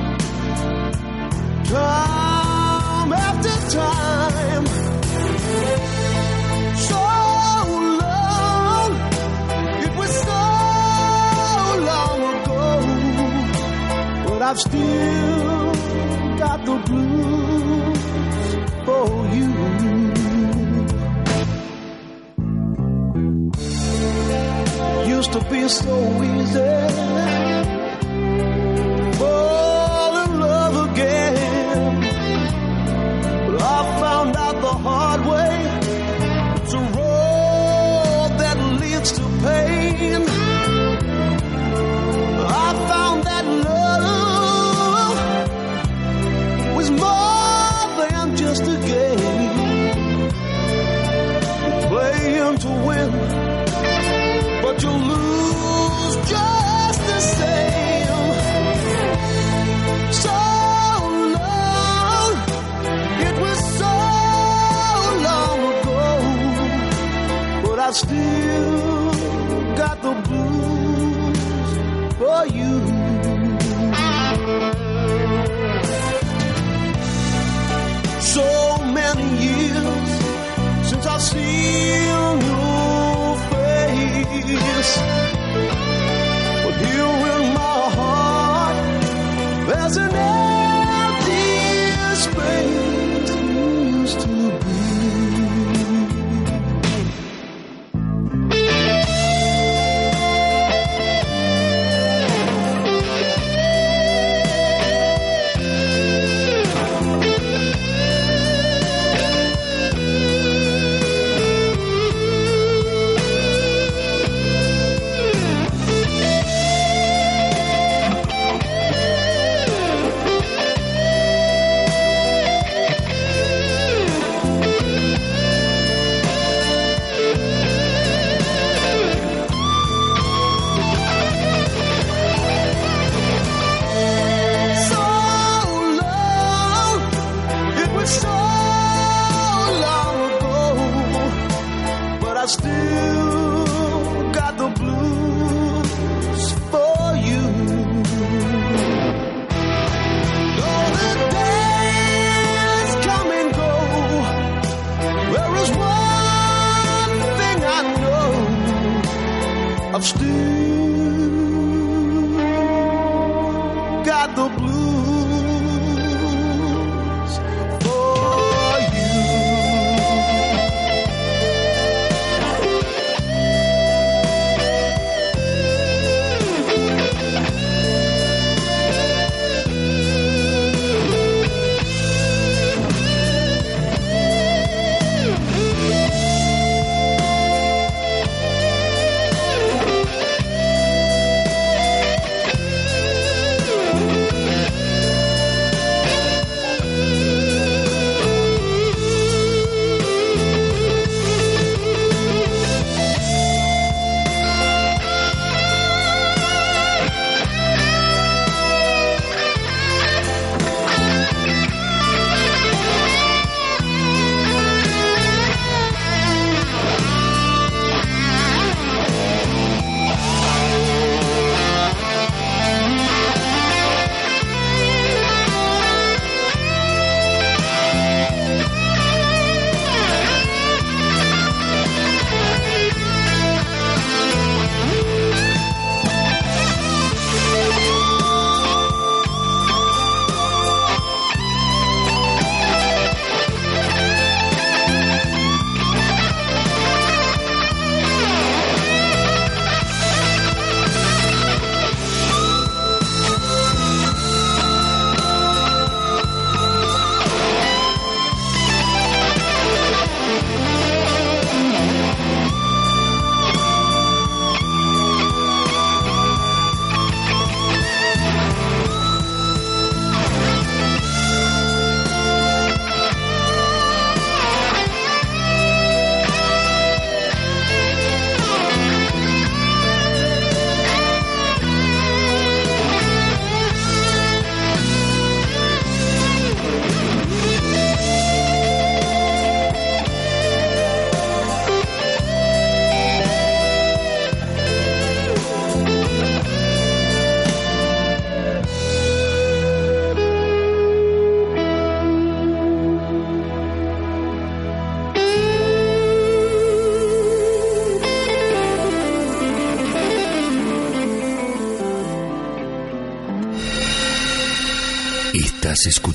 time after time. So long, it was so long ago, but I've still got the blues for you. Used to be so easy.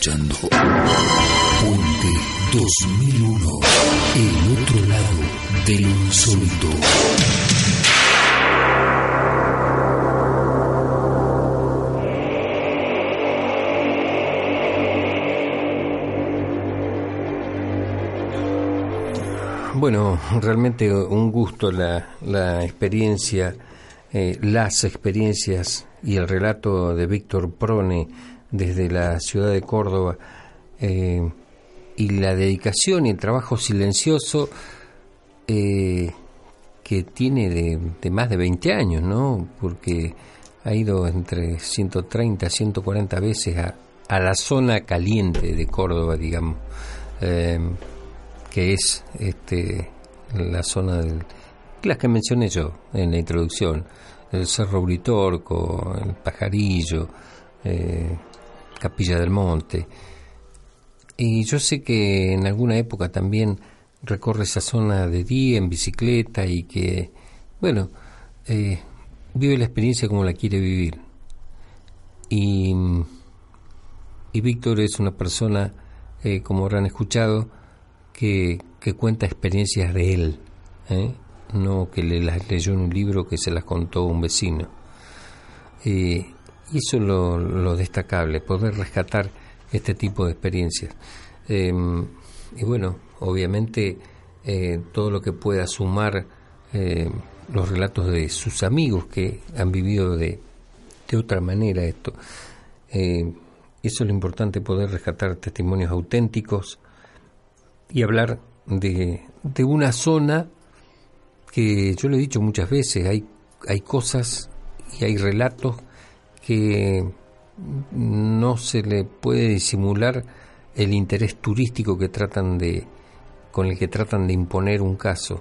Escuchando Puente 2001, el otro lado del insólito. Bueno, realmente un gusto la, la experiencia, eh, las experiencias y el relato de Víctor Prone desde la ciudad de Córdoba eh, y la dedicación y el trabajo silencioso eh, que tiene de, más de 20 años, ¿no? Porque ha ido entre 130 140 veces a, a la zona caliente de Córdoba, digamos que es este, la zona de las que mencioné yo en la introducción, el Cerro Uritorco, el Pajarillo, eh, Capilla del Monte. Y yo sé que en alguna época también recorre esa zona de día en bicicleta y que, bueno, eh, vive la experiencia como la quiere vivir. Y, y Víctor es una persona, eh, como habrán escuchado, que, cuenta experiencias de él, ¿eh? no que le las leyó en un libro que se las contó un vecino. y eso es lo, destacable, poder rescatar este tipo de experiencias. Em, y bueno, obviamente eh, todo lo que pueda sumar eh, los relatos de sus amigos que han vivido de, de otra manera esto. eso es lo importante, poder rescatar testimonios auténticos, y hablar de, de una zona que yo lo he dicho muchas veces, hay, hay cosas y hay relatos que no se le puede disimular el interés turístico que tratan de con el que tratan de imponer un caso.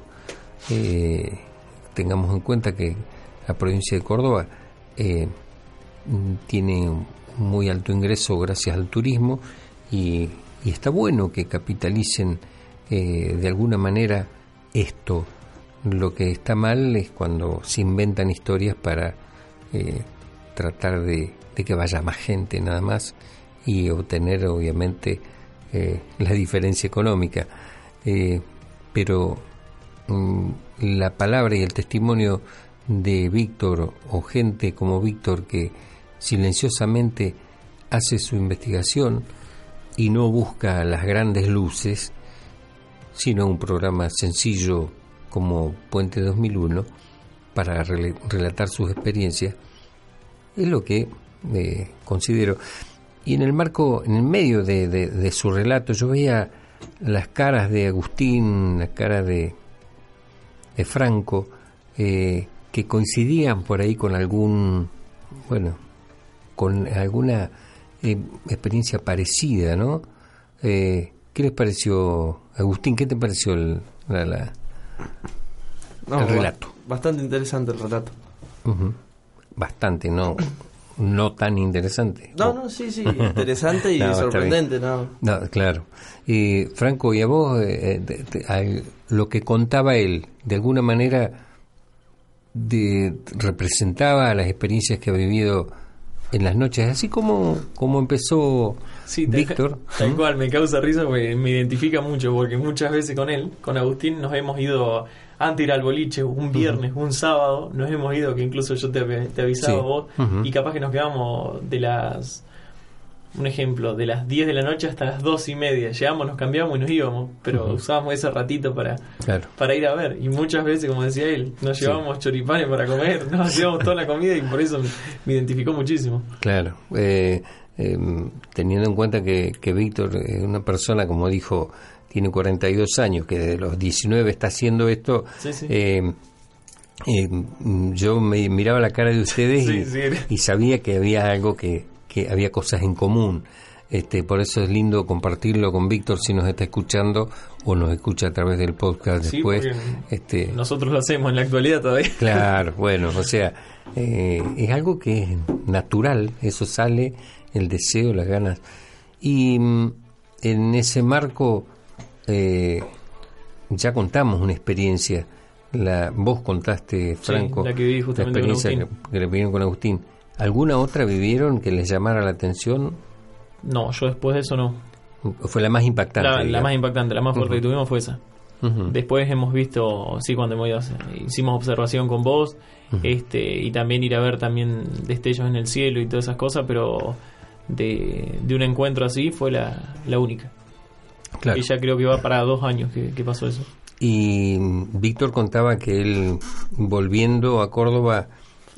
Eh, tengamos en cuenta que la provincia de Córdoba eh, tiene muy alto ingreso gracias al turismo y y está bueno que capitalicen eh, de alguna manera esto. Lo que está mal es cuando se inventan historias para tratar de, que vaya más gente nada más y obtener obviamente eh, la diferencia económica. pero mm, la palabra y el testimonio de Víctor o gente como Víctor que silenciosamente hace su investigación, y no busca las grandes luces, sino un programa sencillo como Puente 2001 para relatar sus experiencias, es lo que eh, considero. Y en el marco, en el medio de, su relato, yo veía las caras de Agustín, las caras de, de Franco, eh, que coincidían por ahí con algún, bueno, con alguna eh, experiencia parecida, ¿no? Eh, ¿Qué les pareció, Agustín? ¿Qué te pareció el, el relato? Bastante interesante el relato. Bastante, no no tan interesante. No, no, sí, sí, [LAUGHS] interesante y sorprendente, ¿no? No, claro. Y Franco, y a vos, eh, lo que contaba él, de alguna manera de, representaba las experiencias que ha vivido en las noches, así como, como empezó Víctor. [LAUGHS] Tal cual, me causa risa porque me identifica mucho, porque muchas veces con él, con Agustín, nos hemos ido antes de ir al boliche, un viernes, un sábado, nos hemos ido, que incluso yo te, te avisaba vos, y capaz que nos quedamos de las un ejemplo, de las 10 de la noche hasta las 2 y media. Llegamos, nos cambiamos y nos íbamos, pero usábamos ese ratito para, para ir a ver. Y muchas veces, como decía él, nos llevábamos choripanes para comer, [LAUGHS] nos llevábamos toda la comida y por eso me identificó muchísimo. Claro, eh, em, teniendo en cuenta que, que Víctor es una persona, como dijo, tiene 42 años, que desde los 19 está haciendo esto. Em, em, yo me miraba la cara de ustedes [LAUGHS] y sabía que había algo que, que había cosas en común. Este, por eso es lindo compartirlo con Víctor si nos está escuchando o nos escucha a través del podcast después. Este, nosotros lo hacemos en la actualidad todavía. [LAUGHS] Claro, bueno, o sea, eh, es algo que es natural, eso sale, el deseo, las ganas. Y mm, en ese marco eh, ya contamos una experiencia. La, vos contaste, Franco, la, que experiencia que, que le con Agustín ¿Alguna otra vivieron que les llamara la atención? No, yo después de eso no. Fue la más impactante. La, más impactante, la más fuerte que tuvimos fue esa. Después hemos visto, sí, cuando hemos hicimos observación con vos, este, y también ir a ver también destellos en el cielo y todas esas cosas, pero de, un encuentro así fue la, la única. Claro. Y ya creo que va para dos años que, pasó eso. Y Víctor contaba que él, volviendo a Córdoba,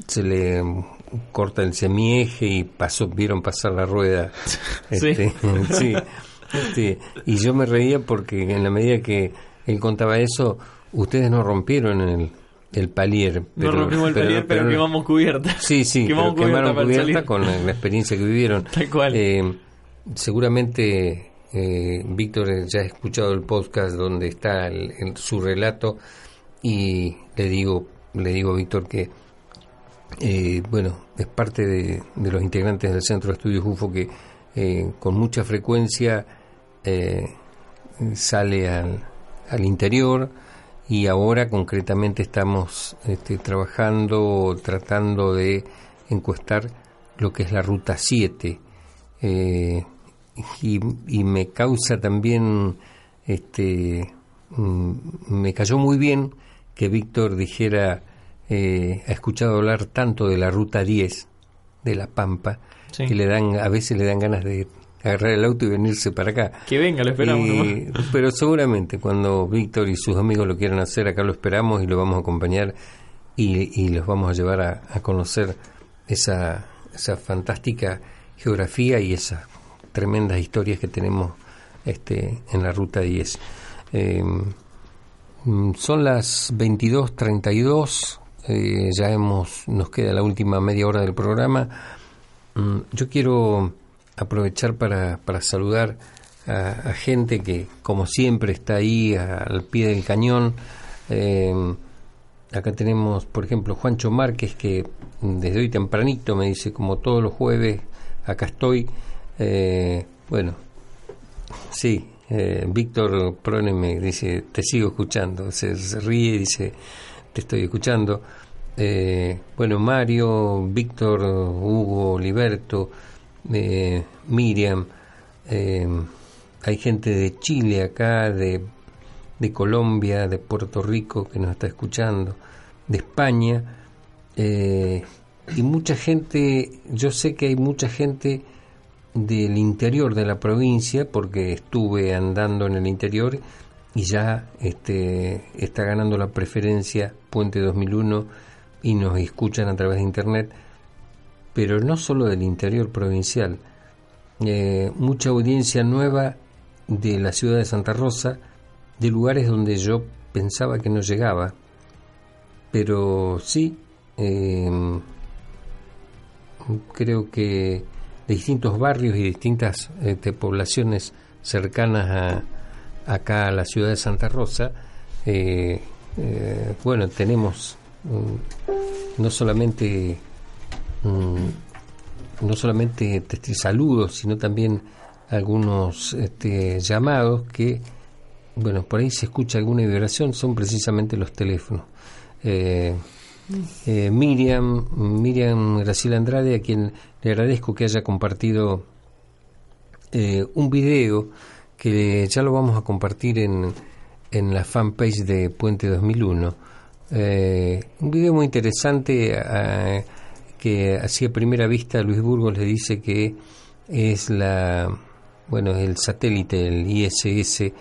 se le corta el semieje y pasó, vieron pasar la rueda. [LAUGHS] Este, sí. Este, y yo me reía porque en la medida que él contaba eso, ustedes no rompieron el, el palier. Pero, no rompimos el palier, pero, quemamos cubierta. [LAUGHS] Sí, sí, quemaron cubierta con la, experiencia que vivieron. Tal cual. Eh, seguramente eh, Víctor ya ha escuchado el podcast donde está su relato y le digo, le digo Víctor que eh, bueno, es parte de, los integrantes del Centro de Estudios UFO que eh, con mucha frecuencia sale al, interior y ahora concretamente estamos este, trabajando, tratando de encuestar lo que es la Ruta 7. Eh, y, me causa también, este, mm, me cayó muy bien que Víctor dijera, eh, ha escuchado hablar tanto de la ruta 10 de La Pampa, que le dan, a veces le dan ganas de agarrar el auto y venirse para acá. Que venga, lo esperamos. [LAUGHS] pero seguramente cuando Víctor y sus amigos lo quieran hacer, acá lo esperamos y lo vamos a acompañar y, y los vamos a llevar a, a conocer esa, esa fantástica geografía y esa tremendas historias que tenemos este, en la ruta 10. Em, mm, son las 22.32, eh, ya hemos, nos queda la última media hora del programa. Mm, yo quiero aprovechar para, para saludar a, gente que, como siempre, está ahí al pie del cañón. Em, acá tenemos, por ejemplo, Juancho Márquez, que desde hoy tempranito me dice, como todos los jueves, acá estoy. Eh, bueno, sí, eh, Víctor Prone me dice, te sigo escuchando, se, ríe dice, te estoy escuchando. Eh, bueno, Mario, Víctor, Hugo, Liberto, eh, Miriam, hay gente de Chile acá, de, de Colombia, de Puerto Rico que nos está escuchando, de España, y mucha gente, yo sé que hay mucha gente del interior de la provincia, porque estuve andando en el interior y ya este, está ganando la preferencia Puente 2001 y nos escuchan a través de Internet, pero no solo del interior provincial, eh, mucha audiencia nueva de la ciudad de Santa Rosa, de lugares donde yo pensaba que no llegaba, pero sí, eh, creo que de distintos barrios y distintas este, poblaciones cercanas a, acá a la ciudad de Santa Rosa, eh, eh, bueno, tenemos mm, no solamente mm, no solamente este, saludos, sino también algunos este, llamados que, bueno, por ahí se escucha alguna vibración, son precisamente los teléfonos. Eh, eh, Miriam, Miriam Graciela Andrade, a quien le agradezco que haya compartido eh, un video que ya lo vamos a compartir en, en la fanpage de Puente 2001. Eh, un video muy interesante que así a primera vista Luis Burgos le dice que es la bueno el satélite el ISS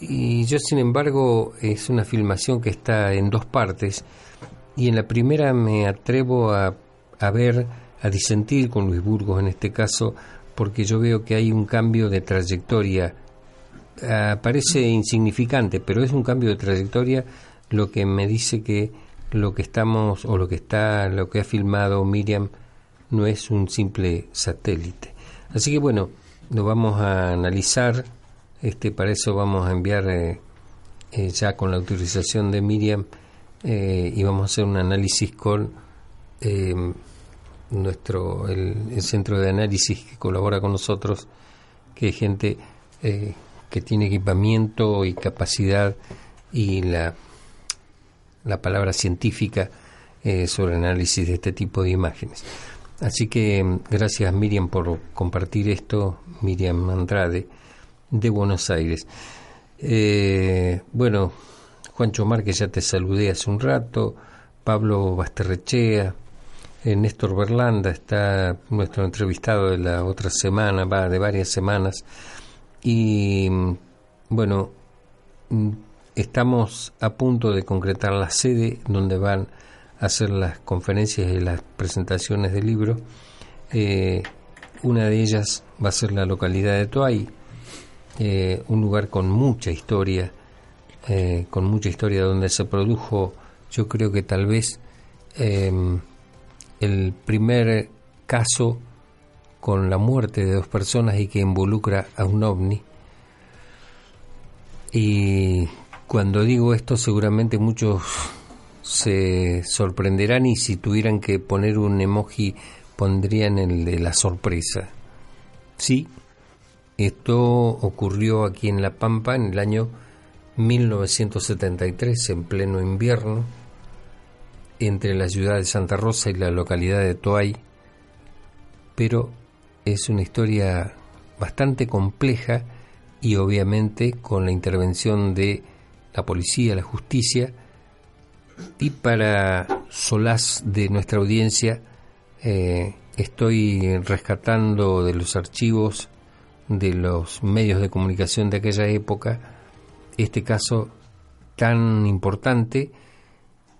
y yo sin embargo es una filmación que está en dos partes y en la primera me atrevo a, a ver, a disentir con Luis Burgos en este caso, porque yo veo que hay un cambio de trayectoria. Parece insignificante, pero es un cambio de trayectoria lo que me dice que lo que estamos o lo que está, lo que ha filmado Miriam no es un simple satélite. Así que bueno, lo vamos a analizar este, para eso vamos a enviar eh, eh, ya con la autorización de Miriam eh, y vamos a hacer un análisis con nuestro el, centro de análisis que colabora con nosotros, que es gente que tiene equipamiento y capacidad y la, la palabra científica sobre el análisis de este tipo de imágenes. Así que mm, gracias Miriam por compartir esto, Miriam Andrade, de Buenos Aires. Eh, bueno, Juancho Márquez ya te saludé hace un rato, Pablo Basterrechea, eh, Néstor Berlanda está nuestro entrevistado de la otra semana, va de varias semanas, y mm, bueno, mm, estamos a punto de concretar la sede donde van hacer las conferencias y las presentaciones del libro. Eh, una de ellas va a ser la localidad de Toay, eh, un lugar con mucha historia, eh, con mucha historia donde se produjo, yo creo que tal vez em, el primer caso con la muerte de dos personas y que involucra a un ovni. Y cuando digo esto seguramente muchos se sorprenderán y si tuvieran que poner un emoji pondrían el de la sorpresa. Sí, esto ocurrió aquí en La Pampa en el año 1973, en pleno invierno, entre la ciudad de Santa Rosa y la localidad de Toay, pero es una historia bastante compleja y obviamente con la intervención de la policía, la justicia, y para solaz de nuestra audiencia, eh, estoy rescatando de los archivos de los medios de comunicación de aquella época este caso tan importante.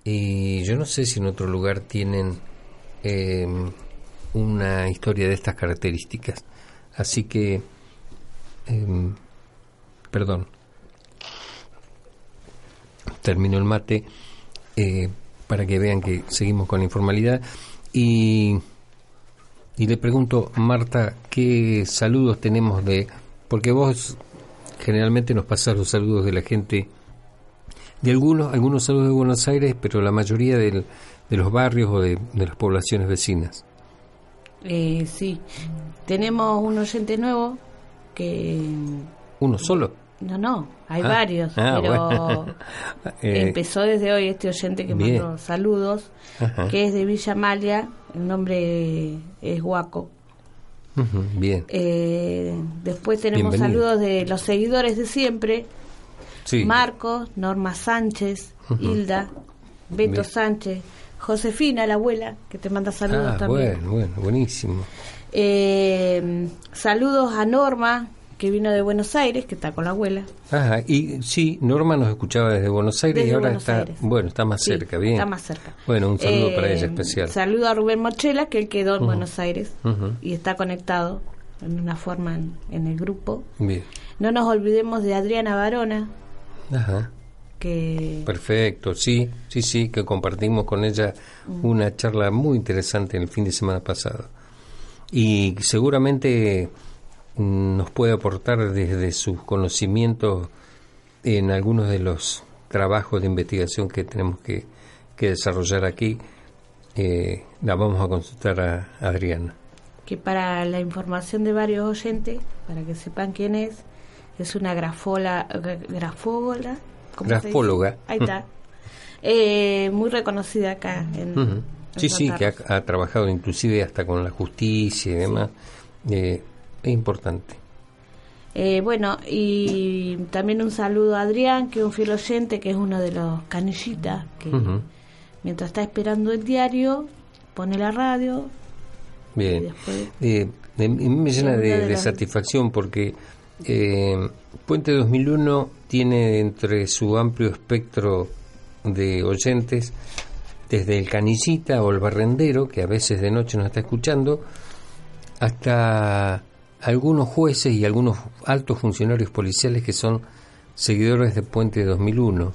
Y yo no sé si en otro lugar tienen eh, una historia de estas características. Así que, em, perdón, termino el mate. Eh, para que vean que seguimos con la informalidad. Y, y le pregunto, Marta, ¿qué saludos tenemos de...? Porque vos generalmente nos pasas los saludos de la gente, de algunos, algunos saludos de Buenos Aires, pero la mayoría de los barrios o de, las poblaciones vecinas. Eh, sí, tenemos un oyente nuevo que... ¿Uno solo? No, no, hay ah, varios, ah, pero [LAUGHS] eh, empezó desde hoy este oyente que mandó saludos, que es de Villa Malia, el nombre es Guaco. bien. Eh, después tenemos saludos de los seguidores de siempre, Marcos, Norma Sánchez, Hilda, Beto Sánchez, Josefina, la abuela, que te manda saludos ah, también. Bueno, bueno, buenísimo. Eh, saludos a Norma, que vino de Buenos Aires, que está con la abuela. Ajá, y sí, Norma nos escuchaba desde Buenos Aires y ahora está, bueno, está más cerca, bien. Está más cerca. Bueno, un saludo para ella eh, especial. Saludo a Rubén Mochela, que él quedó en Buenos Aires y está conectado en una forma en, el grupo. Bien. No nos olvidemos de Adriana Barona. Ajá. Que... Perfecto, sí, sí, sí, que compartimos con ella mm. una charla muy interesante el fin de semana pasado. Y seguramente nos puede aportar desde sus conocimientos en algunos de los trabajos de investigación que tenemos que, desarrollar aquí. Eh, la vamos a consultar a Adriana. Que para la información de varios oyentes, para que sepan quién es, es una grafola, grafóloga. Grafóloga. Ahí está. Eh, muy reconocida acá en. sí, sí, que ha, trabajado inclusive hasta con la justicia y demás. Eh, es importante. Eh, bueno, y también un saludo a Adrián, que es un fiel oyente, que es uno de los canillitas, que mientras está esperando el diario, pone la radio. Bien, eh, me llena de, satisfacción porque eh, Puente 2001 tiene entre su amplio espectro de oyentes, desde el canillita o el barrendero, que a veces de noche nos está escuchando, hasta algunos jueces y algunos altos funcionarios policiales que son seguidores de Puente 2001,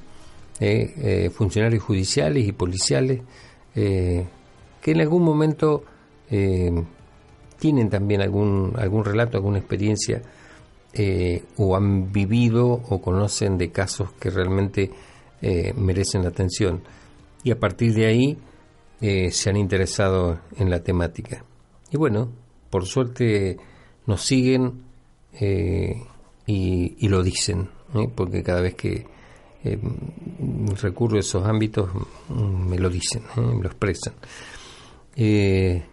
eh, eh, funcionarios judiciales y policiales eh, que en algún momento tienen también algún, algún relato, alguna experiencia o han vivido o conocen de casos que realmente merecen la atención. Y a partir de ahí se han interesado en la temática. Y bueno, por suerte nos siguen eh, y, lo dicen, porque cada vez que eh, recurro a esos ámbitos me lo dicen, me lo expresan. Eh,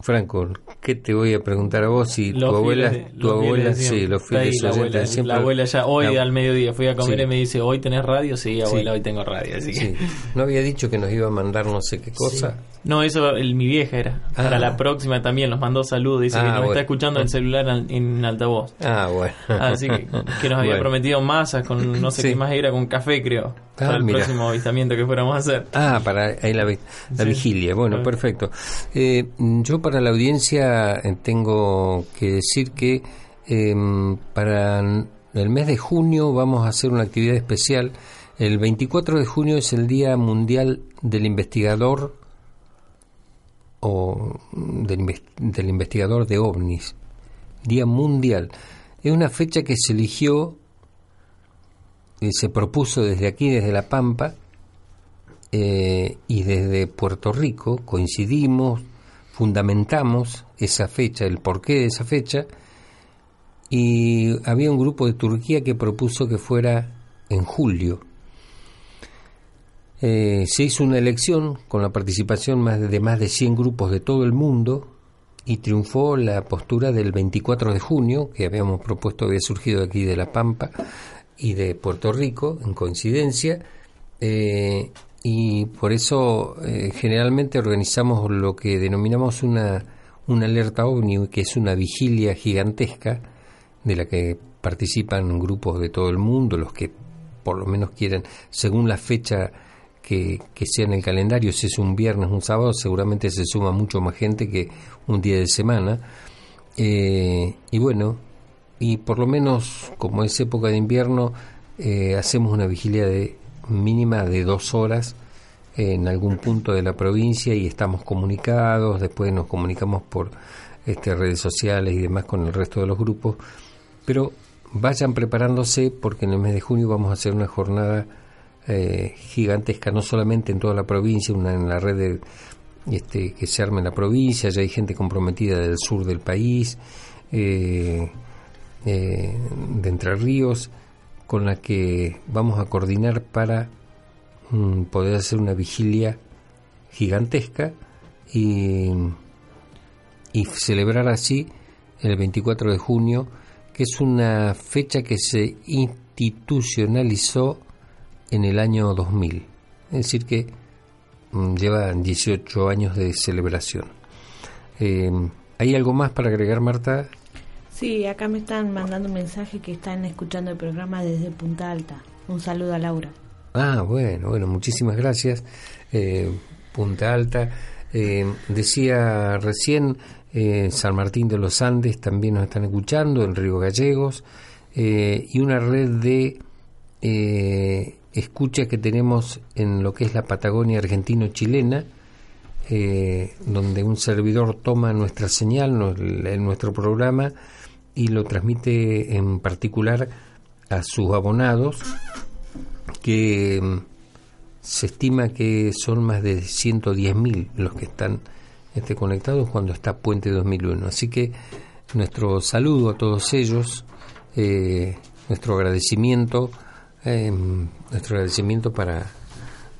Franco, ¿qué te voy a preguntar a vos si tu abuela, tu abuela, sí, los fieles la abuela, siempre, la abuela ya hoy al mediodía fui a comer y me dice, "Hoy tenés radio?" Sí, abuela, hoy tengo radio, así que no había dicho que nos iba a mandar no sé qué cosa. No, eso el, mi vieja era. Para la próxima también nos mandó saludos. Dice que ah, nos está escuchando el celular en, altavoz. Ah, bueno. Así que, que nos había prometido masas con no sé qué más era, con café, creo. Ah, para el próximo avistamiento que fuéramos a hacer. Ah, para ahí la, la vigilia. Bueno, perfecto. Eh, yo para la audiencia eh, tengo que decir que em, para el mes de junio vamos a hacer una actividad especial. El 24 de junio es el Día Mundial del Investigador o del, del investigador de ovnis, Día Mundial. Es una fecha que se eligió y se propuso desde aquí, desde La Pampa, eh, y desde Puerto Rico, coincidimos, fundamentamos esa fecha, el porqué de esa fecha, y había un grupo de Turquía que propuso que fuera en julio eh, se hizo una elección con la participación de más de 100 grupos de todo el mundo y triunfó la postura del 24 de junio, que habíamos propuesto, había surgido aquí de La Pampa y de Puerto Rico, en coincidencia, eh, y por eso eh, generalmente organizamos lo que denominamos una, una alerta ovni, que es una vigilia gigantesca de la que participan grupos de todo el mundo, los que por lo menos quieren, según la fecha que, sea en el calendario, si es un viernes, un sábado, seguramente se suma mucho más gente que un día de semana. Eh, y bueno, y por lo menos como es época de invierno, eh, hacemos una vigilia de mínima de dos horas en algún punto de la provincia y estamos comunicados, después nos comunicamos por este, redes sociales y demás con el resto de los grupos, pero vayan preparándose porque en el mes de junio vamos a hacer una jornada eh, gigantesca, no solamente en toda la provincia, una en la red de, este, que se arme en la provincia, ya hay gente comprometida del sur del país, eh, eh, de Entre Ríos, con la que vamos a coordinar para mm, poder hacer una vigilia gigantesca y, y celebrar así el 24 de junio, que es una fecha que se institucionalizó en el año 2000. Es decir, que mm, lleva 18 años de celebración. Eh, ¿Hay algo más para agregar, Marta? Sí, acá me están mandando un mensaje que están escuchando el programa desde Punta Alta. Un saludo a Laura. Ah, bueno, bueno, muchísimas gracias. Eh, Punta Alta. Eh, decía recién, San Martín de los Andes también nos están escuchando, el Río Gallegos, y una red de escucha que tenemos en lo que es la Patagonia argentino-chilena, eh, donde un servidor toma nuestra señal, en nuestro programa, y lo transmite en particular a sus abonados, que mm, se estima que son más de 110.000 los que están este, conectados cuando está Puente 2001. Así que nuestro saludo a todos ellos, eh, nuestro agradecimiento eh, nuestro agradecimiento para,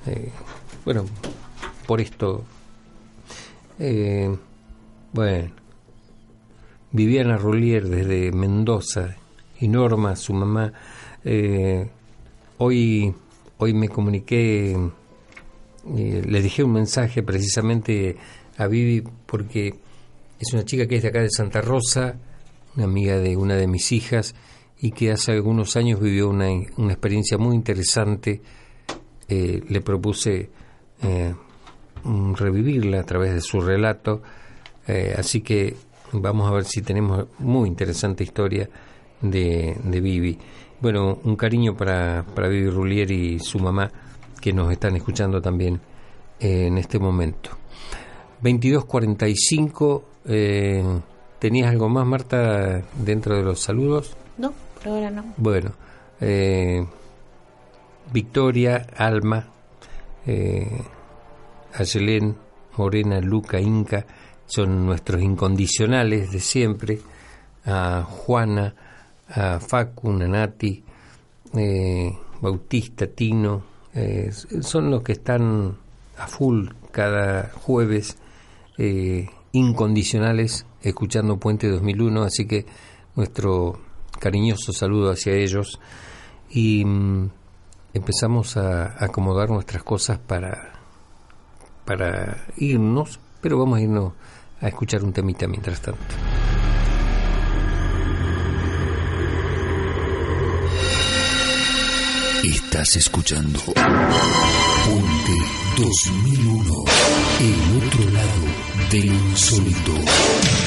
eh, bueno, por esto. Eh, bueno, Viviana Rullier desde Mendoza y Norma, su mamá, eh, hoy, hoy me comuniqué, le dije un mensaje precisamente a Vivi porque es una chica que es de acá de Santa Rosa, una amiga de una de mis hijas, y que hace algunos años vivió una, una experiencia muy interesante. Eh, le propuse eh, revivirla a través de su relato, eh, así que vamos a ver si tenemos muy interesante historia de, de Vivi. Bueno, un cariño para, para Vivi Rulier y su mamá que nos están escuchando también en este momento. 22.45, ¿tenías algo más, Marta, dentro de los saludos? No. Bueno, eh, Victoria, Alma, eh, Ayelén, Morena, Luca, Inca, son nuestros incondicionales de siempre. A Juana, a Facu, Nanati, eh, Bautista, Tino, eh, son los que están a full cada jueves incondicionales escuchando Puente 2001, así que nuestro cariñoso saludo hacia ellos y mm, empezamos a acomodar nuestras cosas para, para irnos, pero vamos a irnos a escuchar un temita mientras tanto. Estás escuchando Puente 2001, el otro lado del insólito.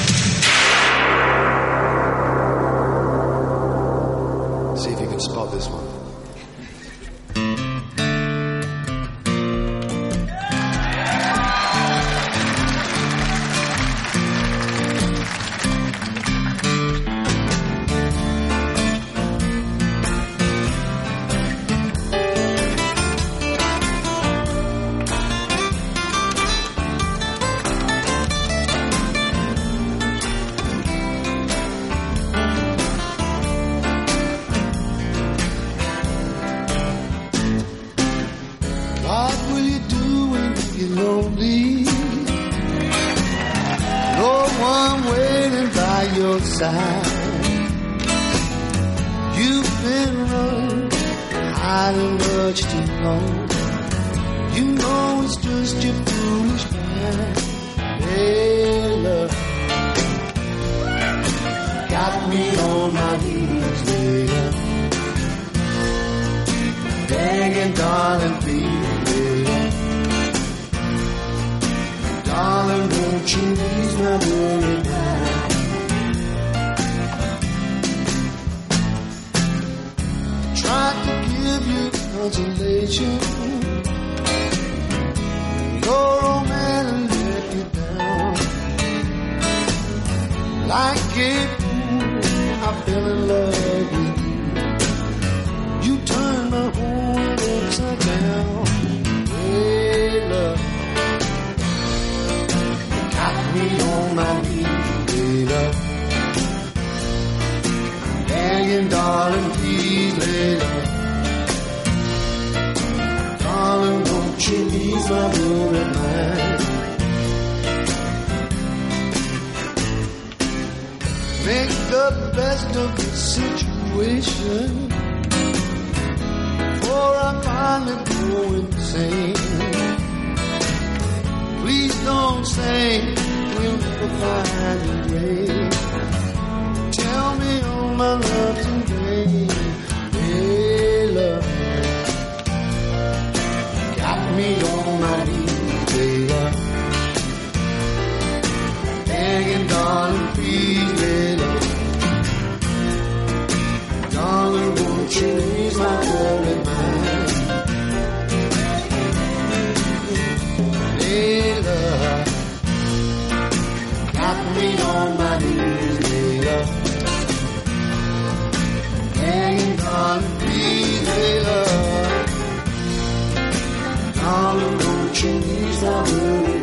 Continue sa route.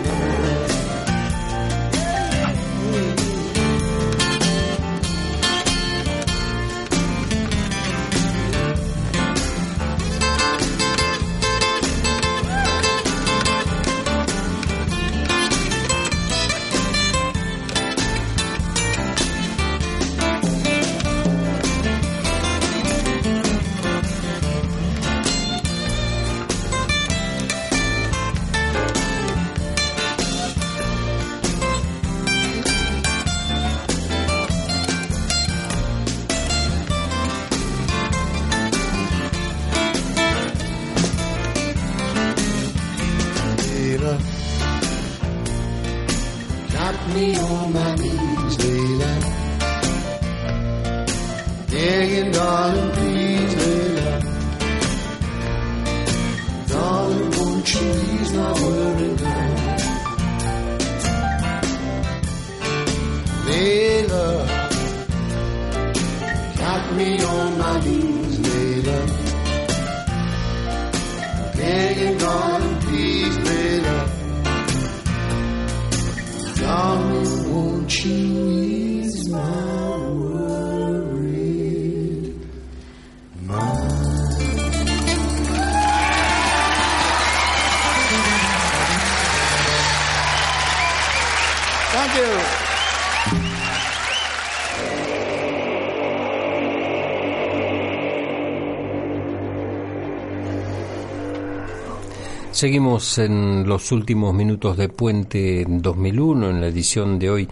Seguimos en los últimos minutos de Puente 2001, en la edición de hoy,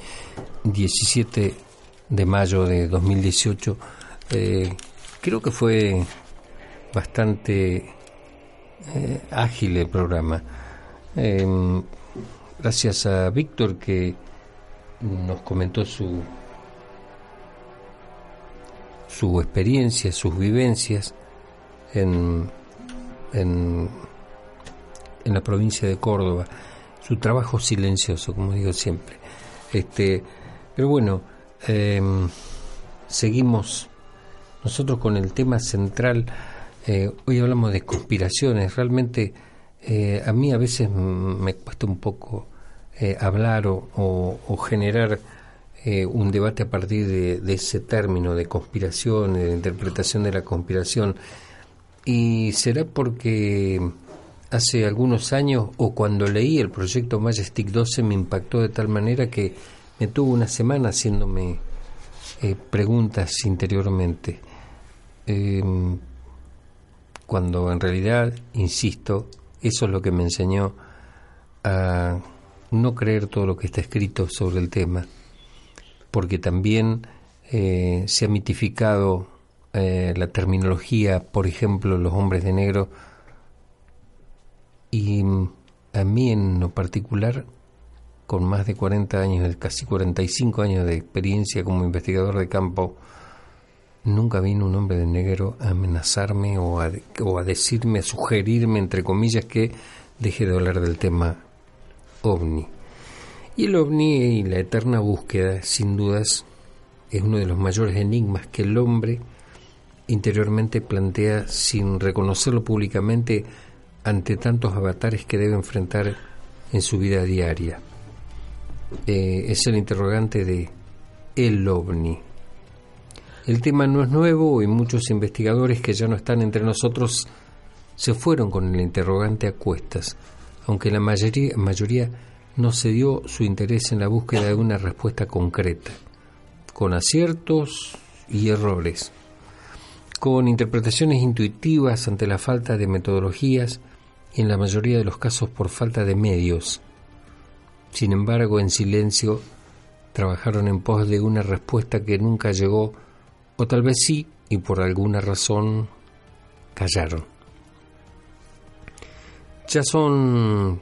17 de mayo de 2018. Eh, creo que fue bastante eh, ágil el programa. Em, gracias a Víctor que nos comentó su su experiencia, sus vivencias en, en, en, la provincia de Córdoba, su trabajo silencioso, como digo siempre. Este, pero bueno, em, seguimos nosotros con el tema central. Eh, hoy hablamos de conspiraciones. Realmente eh, a mí a veces me cuesta un poco eh, hablar o generar eh, un debate a partir de, ese término de conspiración, de interpretación de la conspiración. Y será porque hace algunos años o cuando leí el proyecto Majestic 12 me impactó de tal manera que me tuvo una semana haciéndome eh, preguntas interiormente. Em, cuando en realidad, insisto, eso es lo que me enseñó a no creer todo lo que está escrito sobre el tema porque también eh, se ha mitificado eh, la terminología, por ejemplo, los hombres de negro, y a mí en lo particular, con más de 40 años, casi 45 años de experiencia como investigador de campo, nunca vino un hombre de negro a amenazarme o a, o a decirme, a sugerirme, entre comillas, que deje de hablar del tema ovni. Y el ovni y la eterna búsqueda, sin dudas, es uno de los mayores enigmas que el hombre interiormente plantea sin reconocerlo públicamente ante tantos avatares que debe enfrentar en su vida diaria. Eh, es el interrogante de el ovni. El tema no es nuevo y muchos investigadores que ya no están entre nosotros se fueron con el interrogante a cuestas, aunque la mayoría, mayoría no se dio su interés en la búsqueda de una respuesta concreta, con aciertos y errores, con interpretaciones intuitivas ante la falta de metodologías y en la mayoría de los casos por falta de medios. Sin embargo, en silencio, trabajaron en pos de una respuesta que nunca llegó, o tal vez sí, y por alguna razón callaron. Ya son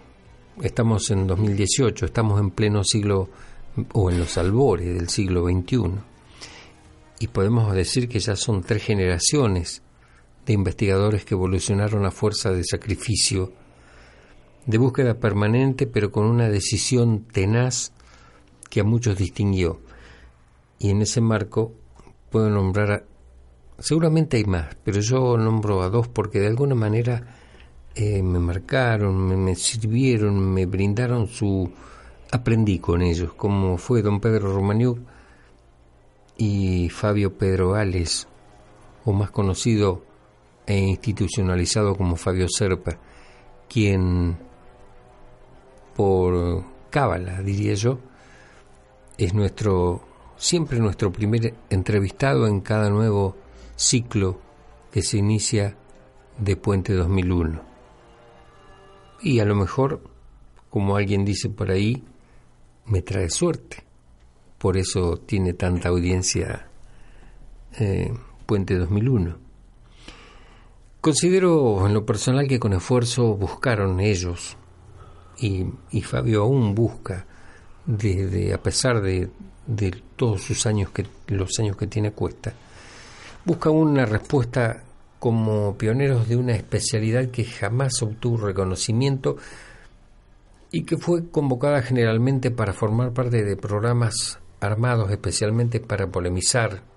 estamos en 2018, estamos en pleno siglo o en los albores del siglo XXI. Y podemos decir que ya son tres generaciones de investigadores que evolucionaron a fuerza de sacrificio, de búsqueda permanente, pero con una decisión tenaz que a muchos distinguió. Y en ese marco puedo nombrar, a, seguramente hay más, pero yo nombro a dos porque de alguna manera eh, me marcaron, me, sirvieron, me brindaron su... Aprendí con ellos, como fue don Pedro Romaniuk y Fabio Pedro Ales, o más conocido e institucionalizado como Fabio Serpa, quien por cábala, diría yo, es nuestro siempre nuestro primer entrevistado en cada nuevo ciclo que se inicia de Puente 2001. Y a lo mejor, como alguien dice por ahí, me trae suerte. Por eso tiene tanta audiencia eh, Puente 2001. Considero en lo personal que con esfuerzo buscaron ellos, y, Fabio aún busca, desde, a pesar de, de todos sus años que los años que tiene cuesta, busca una respuesta como pioneros de una especialidad que jamás obtuvo reconocimiento y que fue convocada generalmente para formar parte de programas armados especialmente para polemizar.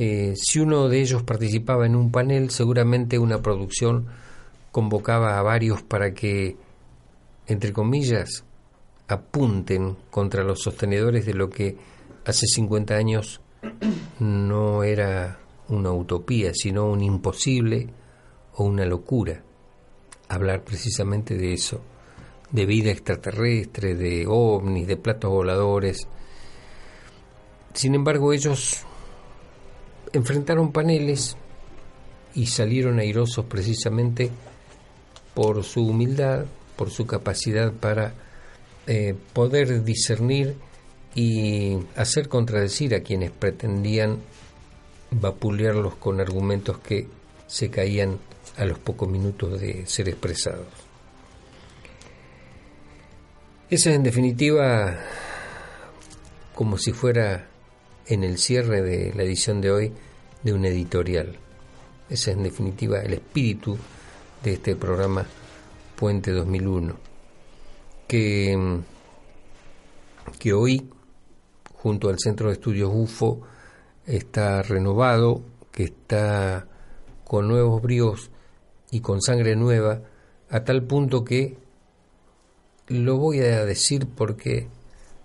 Eh, si uno de ellos participaba en un panel, seguramente una producción convocaba a varios para que, entre comillas, apunten contra los sostenedores de lo que hace 50 años no era una utopía, sino un imposible o una locura. Hablar precisamente de eso, de vida extraterrestre, de ovnis, de platos voladores. Sin embargo, ellos enfrentaron paneles y salieron airosos precisamente por su humildad, por su capacidad para eh, poder discernir y hacer contradecir a quienes pretendían vapulearlos con argumentos que se caían a los pocos minutos de ser expresados. Esa es en definitiva como si fuera en el cierre de la edición de hoy de un editorial. Ese es en definitiva el espíritu de este programa Puente 2001, que, que hoy, junto al Centro de Estudios UFO, está renovado, que está con nuevos bríos y con sangre nueva, a tal punto que lo voy a decir porque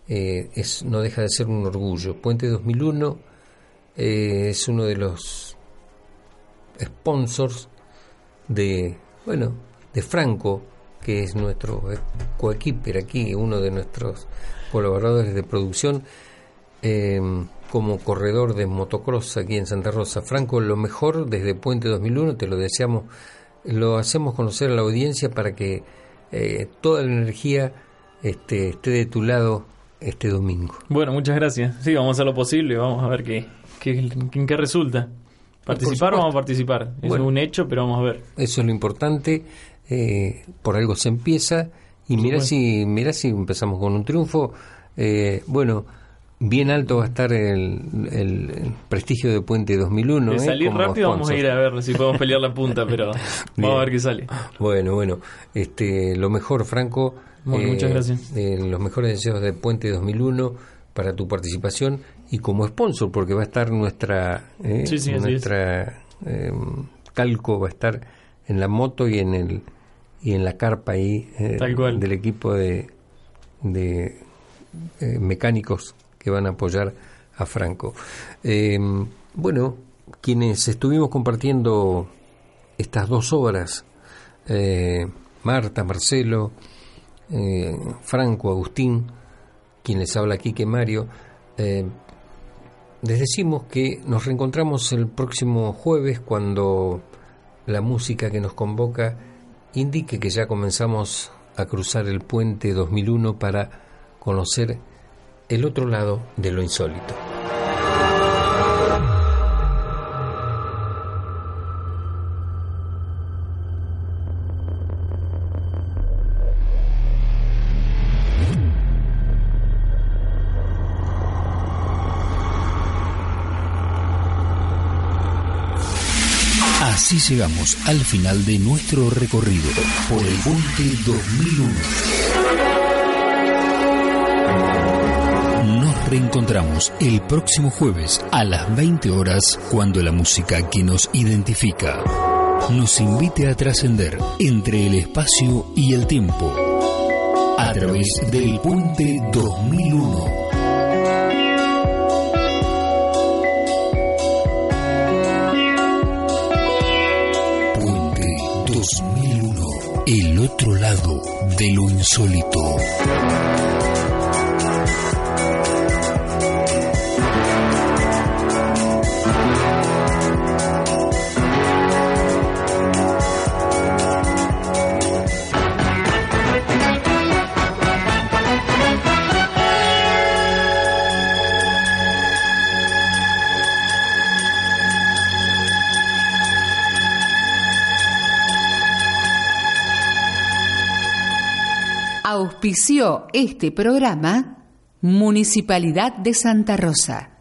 eh, es, no deja de ser un orgullo. Puente 2001 eh, es uno de los sponsors de, bueno, de Franco, que es nuestro coequiper aquí, uno de nuestros colaboradores de producción, em, como corredor de motocross aquí en Santa Rosa. Franco, lo mejor desde Puente 2001, te lo deseamos, lo hacemos conocer a la audiencia para que eh, toda la energía este, esté de tu lado este domingo. Bueno, muchas gracias. Sí, vamos a hacer lo posible, vamos a ver qué, qué, en qué resulta. ¿Participar o vamos a participar? Es un hecho, pero vamos a ver. Eso es lo importante. Eh, por algo se empieza. Y mira si, mira si empezamos con un triunfo. Eh, bueno, bien alto va a estar el, prestigio de Puente 2001. De ¿eh? salir rápido vamos a ir a ver si podemos pelear la punta, [LAUGHS] pero vamos a ver qué sale. Bueno, bueno. este Lo mejor, Franco. Muchas gracias. los mejores deseos de Puente 2001 para tu participación y como sponsor, porque va a estar nuestra, eh, nuestra em, calco, va a estar en la moto y en el y en la carpa ahí eh, del equipo de, de eh, mecánicos que van a apoyar a Franco. Em, bueno, quienes estuvimos compartiendo estas dos obras, Marta, Marcelo, Franco, Agustín, quien les habla aquí que Mario, eh, les decimos que nos reencontramos el próximo jueves cuando la música que nos convoca indique que ya comenzamos a cruzar el puente 2001 para conocer el otro lado de lo insólito. Así llegamos al final de nuestro recorrido por el Puente 2001. Nos reencontramos el próximo jueves a las 20 horas cuando la música que nos identifica nos invite a trascender entre el espacio y el tiempo a través del Puente 2001. El otro lado de lo insólito. Auspició este programa Municipalidad de Santa Rosa.